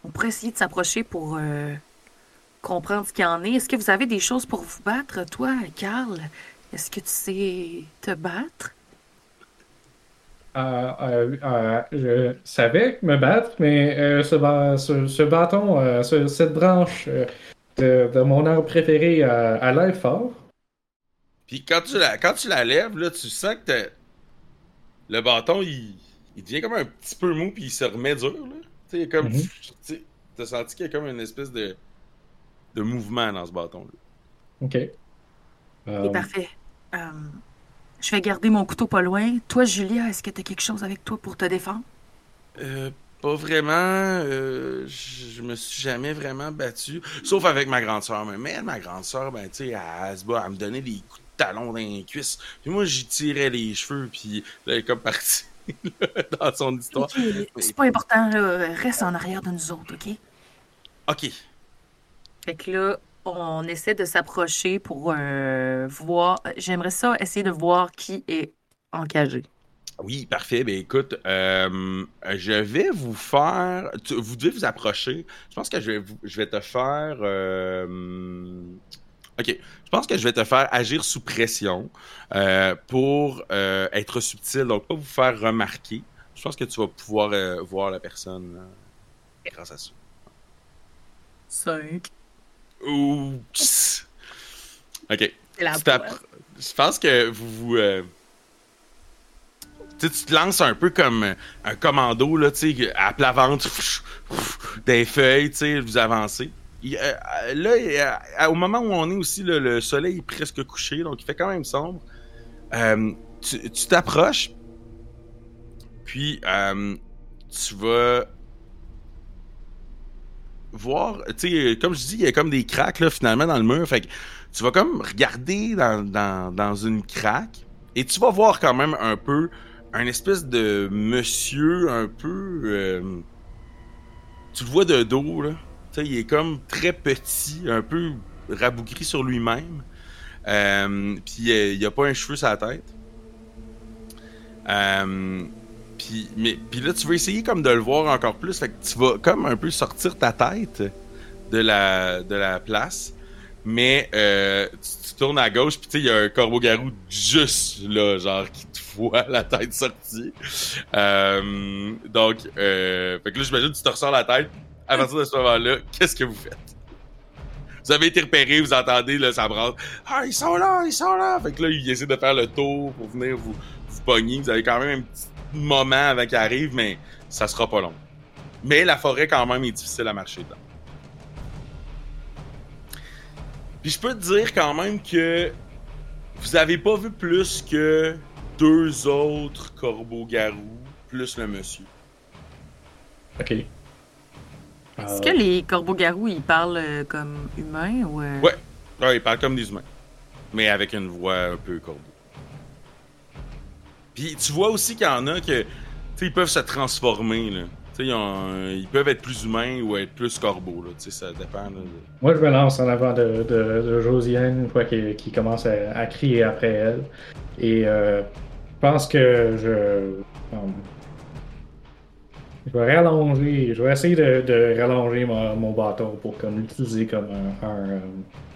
On pourrait essayer de s'approcher pour euh, comprendre ce qu'il y en est. Est-ce que vous avez des choses pour vous battre, toi, Carl? Est-ce que tu sais te battre? Euh, euh, euh, je savais me battre, mais euh, ce, ba- ce, ce bâton, euh, ce- cette branche euh, de, de mon arbre préféré euh, a l'air fort. Puis quand tu la, quand tu la lèves, là, tu sens que t'as- le bâton, il, il devient comme un petit peu mou, puis il se remet dur. Là. Tu sais, il y a comme. Mhm. T'as senti qu'il y a comme une espèce de, de mouvement dans ce bâton-là. Ok. Euh, C'est parfait. Euh, je vais garder mon couteau pas loin. Toi, Julia, est-ce que tu as quelque chose avec toi pour te défendre? Euh, pas vraiment. euh, je me suis jamais vraiment battu. Sauf avec ma grande sœur. Mais, ma grande sœur, ben, tu sais, elle, elle se bat, elle me donnait des coups de talon dans les cuisses. Puis moi, j'y tirais les cheveux, puis là, elle est comme partie dans son histoire. C'est pas important, là. Reste en arrière de nous autres, OK? Ok. Fait que là, on essaie de s'approcher pour euh, voir. J'aimerais ça essayer de voir qui est encagé. Oui, parfait. Ben écoute, euh, je vais vous faire. tu- vous devez vous approcher. Je pense que je vais, vous- je vais te faire. euh, ok. Je pense que je vais te faire agir sous pression euh, pour euh, être subtil, donc pas vous faire remarquer. Je pense que tu vas pouvoir euh, voir la personne grâce à ça. 5. Oups. Ok. Je pense que vous vous. Tu te lances un peu comme un commando, là, tu sais, à plat ventre, des feuilles, tu sais, vous avancez. Euh, là, euh, au moment où on est aussi, le soleil est presque couché, donc il fait quand même sombre. Euh, tu t'approches, puis tu vas voir, tu sais, comme je dis, il y a comme des craques, là, finalement, dans le mur. Fait que tu vas comme regarder dans, dans, dans une craque et tu vas voir quand même un peu un espèce de monsieur un peu... tu le vois de dos, là. Il est comme très petit, un peu rabougri sur lui-même. Euh, Puis euh, il a pas un cheveu sur la tête. Euh, puis, là, tu veux essayer comme de le voir encore plus. Fait que tu vas comme un peu sortir ta tête de la, de la place. Mais euh, tu, tournes à gauche, puis tu sais, il y a un corbeau-garou juste là, genre, qui te voit la tête sortie. Donc, fait que là, j'imagine tu te ressors la tête. À partir de ce moment-là, qu'est-ce que vous faites? Vous avez été repéré, vous entendez, là, ça brasse. Ah, ils sont là, ils sont là! Fait que là, ils essaient de faire le tour pour venir vous, vous pogner. Vous avez quand même un petit moment avant qu'ils arrivent, mais ça sera pas long. Mais la forêt, quand même, est difficile à marcher dedans. Puis je peux te dire quand même que vous avez pas vu plus que deux autres corbeaux-garous, plus le monsieur. Ok. Est-ce Euh, que les corbeaux-garous, ils parlent euh, comme humains ou. euh, Ouais. Ouais, ils parlent comme des humains. Mais avec une voix un peu corbeau. Puis tu vois aussi qu'il y en a que, tu sais, ils peuvent se transformer, là. Tu sais, ils, ont- ils peuvent être plus humains ou être plus corbeaux, là. Tu sais, ça dépend, là, de- Moi, je me lance en avant de, de, de Josiane une fois qu'il qu'il commence à, à crier après elle. Et euh, je pense que je. Je vais rallonger. Je vais essayer de, de rallonger mon, mon bâton pour comme l'utiliser comme un, un, euh,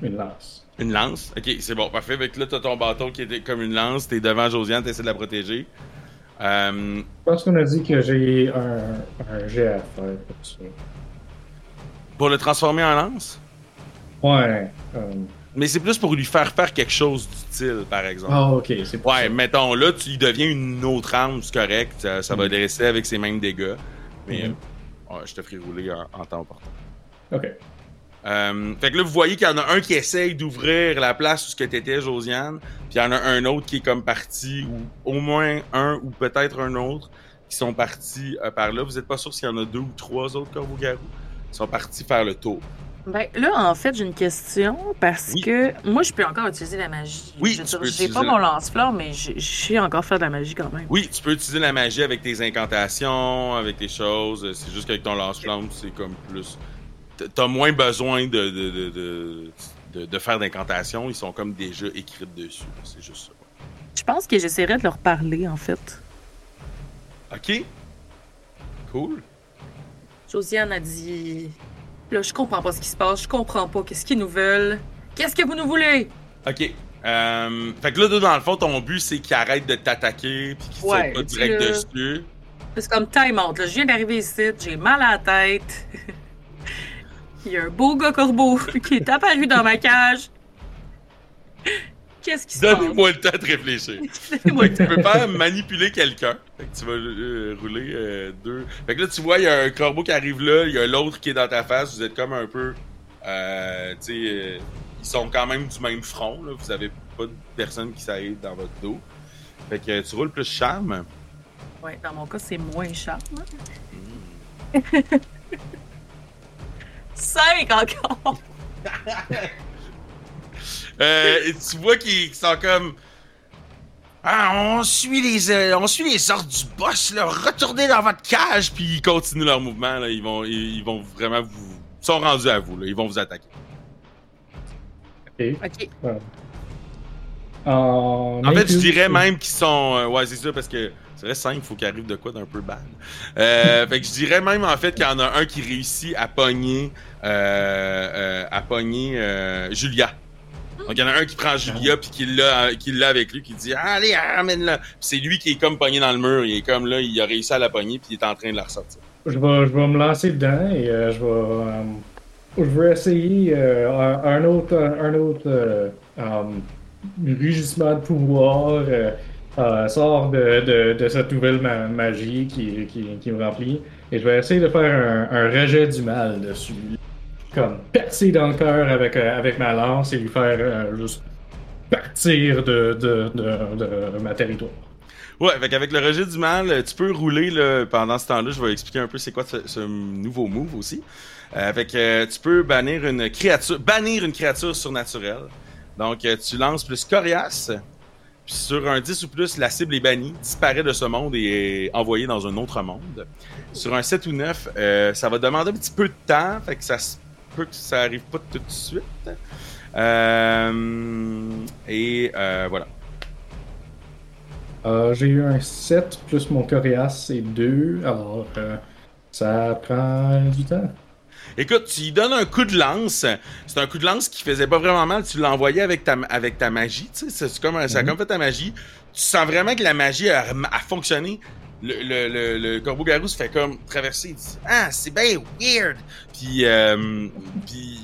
une lance. Une lance? Ok, c'est bon, parfait. Fait que là, t'as ton bâton qui était comme une lance, t'es devant Josiane, t'essaies de la protéger. Euh, Je pense qu'on a dit que j'ai un, un jet à faire pour ça. pour le transformer en lance? Ouais. euh, Mais c'est plus pour lui faire faire quelque chose d'utile, par exemple. Ah, ok, c'est pour Ouais, mettons, là, tu, il devient une autre arme, c'est correct. Ça, ça va le rester avec ses mêmes dégâts. Mais Mhm. euh, je te ferai rouler en, en temps opportun. Ok. Euh, fait que là, vous voyez qu'il y en a un qui essaye d'ouvrir la place où ce que t'étais, Josiane. Puis il y en a un autre qui est comme parti, ou au moins un, ou peut-être un autre, qui sont partis euh, par là. Vous n'êtes pas sûr s'il y en a deux ou trois autres corbeaux-garous. Ils sont partis faire le tour. Ben, là, en fait, j'ai une question parce Oui. que moi, je peux encore utiliser la magie. Oui, J'ai pas la- mon lance-flamme, mais je sais encore faire de la magie quand même. Oui, tu peux utiliser la magie avec tes incantations, avec tes choses. C'est juste qu'avec ton lance-flamme, c'est comme plus. T'as moins besoin de, de, de, de, de- de faire d'incantations. Ils sont comme déjà écrites dessus. C'est juste ça. Je pense que j'essaierai de leur parler, en fait. OK. Cool. Josiane a dit Là, je comprends pas ce qui se passe, je comprends pas qu'est-ce qu'ils nous veulent. Qu'est-ce que vous nous voulez? OK. Euh, fait que là, dans le fond, ton but, c'est qu'ils arrêtent de t'attaquer puis qu'ils Ouais, pas direct le- dessus. C'est comme time out, là. Je viens d'arriver ici, j'ai mal à la tête. Il y a un beau gars corbeau qui est apparu dans ma cage. Qu'est-ce qui se passe? Donnez-moi le temps de réfléchir. Donnez-moi le tu peux pas manipuler quelqu'un. Fait que tu vas euh, rouler euh, deux. Fait que là, tu vois, il y a un corbeau qui arrive là, il y a l'autre qui est dans ta face. Vous êtes comme un peu. Euh, tu sais, euh, ils sont quand même du même front. Là. Vous avez pas de personne qui s'arrive dans votre dos. Fait que tu roules plus charme. Ouais, dans mon cas, c'est moins cher. Cinq encore! Euh, et tu vois qu'ils qu'ils sont comme. Ah, on suit les, euh, on suit les ordres du boss, là. Retournez dans votre cage, puis ils continuent leur mouvement, là. Ils vont, ils, ils vont vraiment vous. Ils sont rendus à vous, là. Ils vont vous attaquer. Ok. Ok. En, En fait, je dirais même qu'ils sont. euh, ouais, c'est ça, parce que c'est vrai, 5, il faut qu'il arrive de quoi d'un peu bad. Euh, fait que je dirais même, en fait, qu'il y en a un qui réussit à pogner. Euh, euh, à pogner euh, Julia. Donc, il y en a un qui prend Julia, puis qui l'a avec lui, qui dit Allez, ramène-la. C'est lui qui est comme pogné dans le mur. Il est comme là, il a réussi à la pogner, puis il est en train de la ressortir. Je vais, je vais me lancer dedans et euh, je vais. euh, je vais essayer euh, un, autre, un autre euh, rugissement de pouvoir sort de, de, cette nouvelle ma- magie qui, qui, qui me remplit. Et je vais essayer de faire un, un rejet du mal dessus. Comme percer dans le cœur avec, euh, avec ma lance et lui faire euh, juste partir de, de, de, de ma territoire. Ouais, fait qu'avec le rejet du mal, euh, tu peux rouler pendant ce temps-là. Je vais expliquer un peu c'est quoi ce, nouveau move aussi. Tu peux bannir une créature, bannir une créature surnaturelle. Donc tu lances plus coriace. Puis sur un 10 ou plus, la cible est bannie, disparaît de ce monde et est envoyée dans un autre monde. Sur un 7 ou 9, euh, ça va demander un petit peu de temps, fait que ça peut que ça arrive pas tout de suite. Euh, et euh, voilà. Euh, j'ai eu un 7 plus mon coriace, c'est 2. Alors, ça prend du temps. Écoute, tu lui donnes un coup de lance. C'est un coup de lance qui faisait pas vraiment mal. Tu envoyé avec ta, avec ta magie. Comme, ça a Mhm. comme fait ta magie. Tu sens vraiment que la magie a, a fonctionné. Le, le, le, le corbeau-garou se fait comme traverser. Il dit Ah, c'est bien weird. Puis, euh, puis,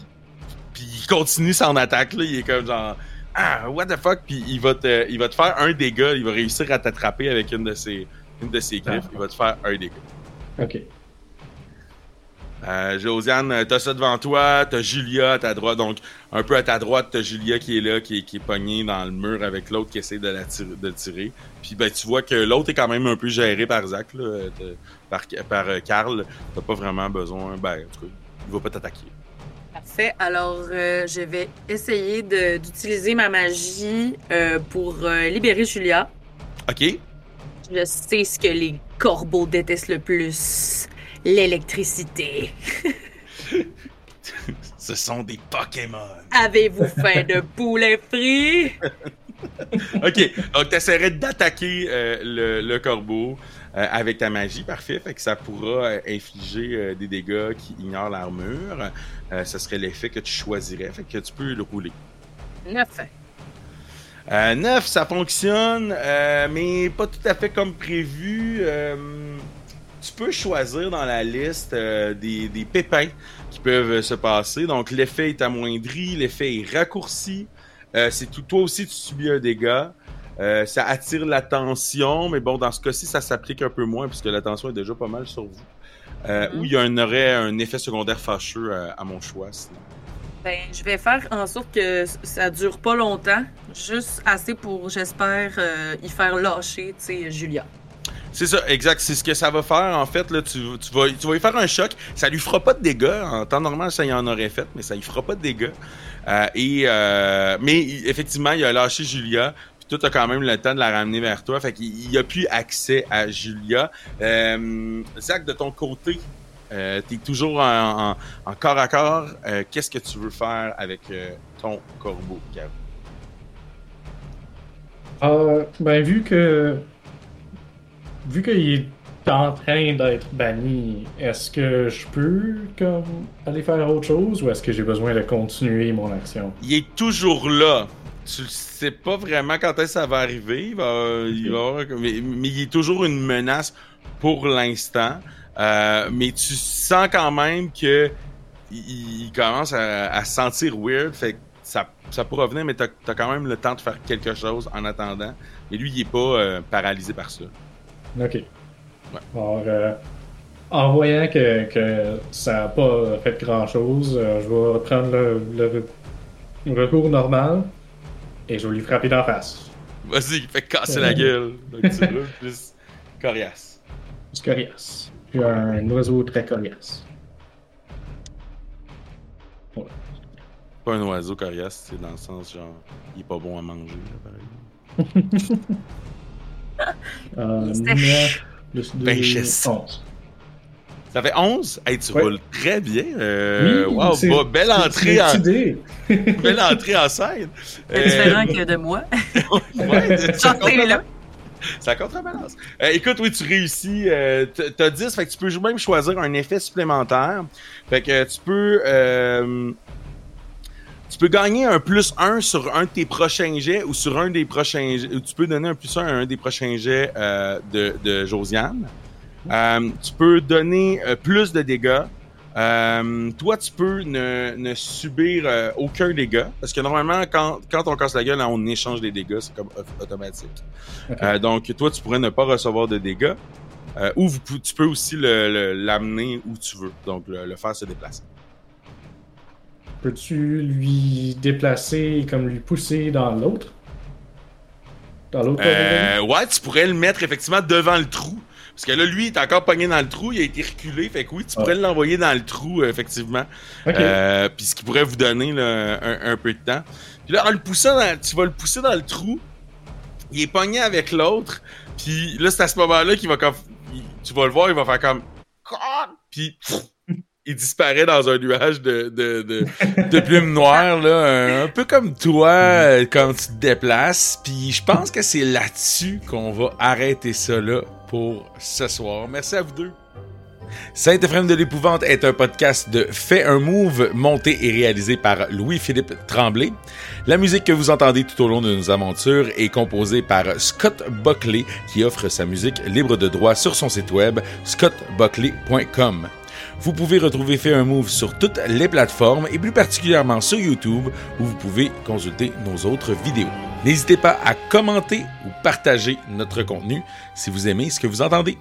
puis il continue son attaque. Là. Il est comme genre Ah, what the fuck. Puis il va, te, il va te faire un dégât. Il va réussir à t'attraper avec une de ses, une de ses griffes. Il va te faire un dégât. Ok. Euh, Josiane, euh, t'as ça devant toi, t'as Julia à ta droite, donc un peu à ta droite, t'as Julia qui est là, qui est, qui est pognée dans le mur avec l'autre qui essaie de la tirer, de le tirer. Puis ben tu vois que l'autre est quand même un peu géré par Zach, là, euh, par, par euh, Carl. T'as pas vraiment besoin, ben en tout cas, il va pas t'attaquer. Parfait. Alors, euh, je vais essayer d'utiliser ma magie euh, pour euh, libérer Julia. Ok? Je sais ce que les corbeaux détestent le plus. L'électricité. Ce sont des Pokémon. Avez-vous faim de poulet frit? Ok, donc t'essaierais d'attaquer euh, le, le corbeau euh, avec ta magie, parfait. Fait que ça pourra euh, infliger des dégâts qui ignorent l'armure. Ce serait l'effet que tu choisirais. Fait que tu peux le rouler. Neuf. Euh, 9, ça fonctionne, mais pas tout à fait comme prévu. Euh, tu peux choisir dans la liste euh, des, des pépins qui peuvent se passer. Donc, l'effet est amoindri, l'effet est raccourci. Euh, c'est tout, toi aussi, tu subis un dégât. Euh, ça attire l'attention, mais bon, dans ce cas-ci, ça s'applique un peu moins puisque l'attention est déjà pas mal sur vous. Euh, Mhm. Ou il y en aurait un effet secondaire fâcheux euh, à mon choix. sinon. Ben, je vais faire en sorte que ça dure pas longtemps. Juste assez pour, j'espère, euh, y faire lâcher, tu sais, Julia. C'est ça, exact. C'est ce que ça va faire, en fait. Tu, vas, lui faire un choc. Ça lui fera pas de dégâts. En temps normal, ça y en aurait fait, mais ça lui fera pas de dégâts. Euh, euh, mais effectivement, il a lâché Julia. Puis toi, t'as quand même le temps de la ramener vers toi. Fait qu'il il a plus accès à Julia. Euh, Zach, de ton côté, euh, t'es toujours en, corps à corps. Qu'est-ce que tu veux faire avec ton corbeau? Euh, ben, vu que. Vu qu'il est en train d'être banni, est-ce que je peux comme aller faire autre chose ou est-ce que j'ai besoin de continuer mon action? Il est toujours là. Tu sais pas vraiment quand est-ce que ça va arriver. Il va, il va avoir- mais, mais il est toujours une menace pour l'instant. Euh, mais tu sens quand même que il, il commence à, à se sentir weird. Fait que ça, ça pourra venir, mais t'as as quand même le temps de faire quelque chose en attendant. Mais lui, il est pas euh, paralysé par ça. Ok. Alors, euh, en voyant que, que ça n'a pas fait grand-chose, euh, je vais reprendre le, le, le recours normal et je vais lui frapper d'en face. Vas-y, fais casser la gueule. Donc plus coriace. C'est coriace. Je suis un oiseau très coriace. Pas un oiseau coriace, c'est dans le sens genre, il est pas bon à manger, là, par exemple. Euh, neuf plus Ben. Ça fait 11? Hey, tu Ouais. roules très bien. Euh, Oui, wow, bah, belle entrée, en, idée. belle entrée en scène. C'est différent que de moi. ouais, ça, là. ça contrebalance. Euh, écoute, oui, tu réussis. Euh, T'as 10, fait que tu peux même choisir un effet supplémentaire. Fait que tu peux... tu peux gagner un plus 1 sur un de tes prochains jets ou sur un des prochains jets. ou Tu peux donner un plus 1 à un des prochains jets euh, de, de Josiane. Euh, tu peux donner euh, plus de dégâts. Euh, toi, tu peux ne, ne subir euh, aucun dégât. Parce que normalement, quand, quand on casse la gueule, on échange des dégâts. C'est comme au- automatique. Euh, donc, toi, tu pourrais ne pas recevoir de dégâts. Euh, ou vous tu peux aussi le- le- l'amener où tu veux. Donc, le, le faire se déplacer. Peux-tu lui déplacer, comme lui pousser dans l'autre? Dans l'autre Euh, ouais, tu pourrais le mettre effectivement devant le trou. Parce que là, lui, il est encore pogné dans le trou, il a été reculé. Fait que oui, tu pourrais l'envoyer dans le trou, euh, effectivement. Ok. Euh, puis ce qui pourrait vous donner là, un, un peu de temps. Puis là, en le poussant dans- tu vas le pousser dans le trou. Il est pogné avec l'autre. Puis là, c'est à ce moment-là qu'il va comme. il- tu vas le voir, il va faire comme. Puis pff, il disparaît dans un nuage de, de, de, de plumes noires, là. Un, un peu comme toi, euh, quand tu te déplaces. Puis je pense que c'est là-dessus qu'on va arrêter ça là pour ce soir. Merci à vous deux. Sainte Ephraim de l'Épouvante est un podcast de Fait un Move monté et réalisé par Louis-Philippe Tremblay. La musique que vous entendez tout au long de nos aventures est composée par Scott Buckley qui offre sa musique libre de droit sur son site web scottbuckley.com. Vous pouvez retrouver Fait un Move sur toutes les plateformes et plus particulièrement sur YouTube où vous pouvez consulter nos autres vidéos. N'hésitez pas à commenter ou partager notre contenu si vous aimez ce que vous entendez.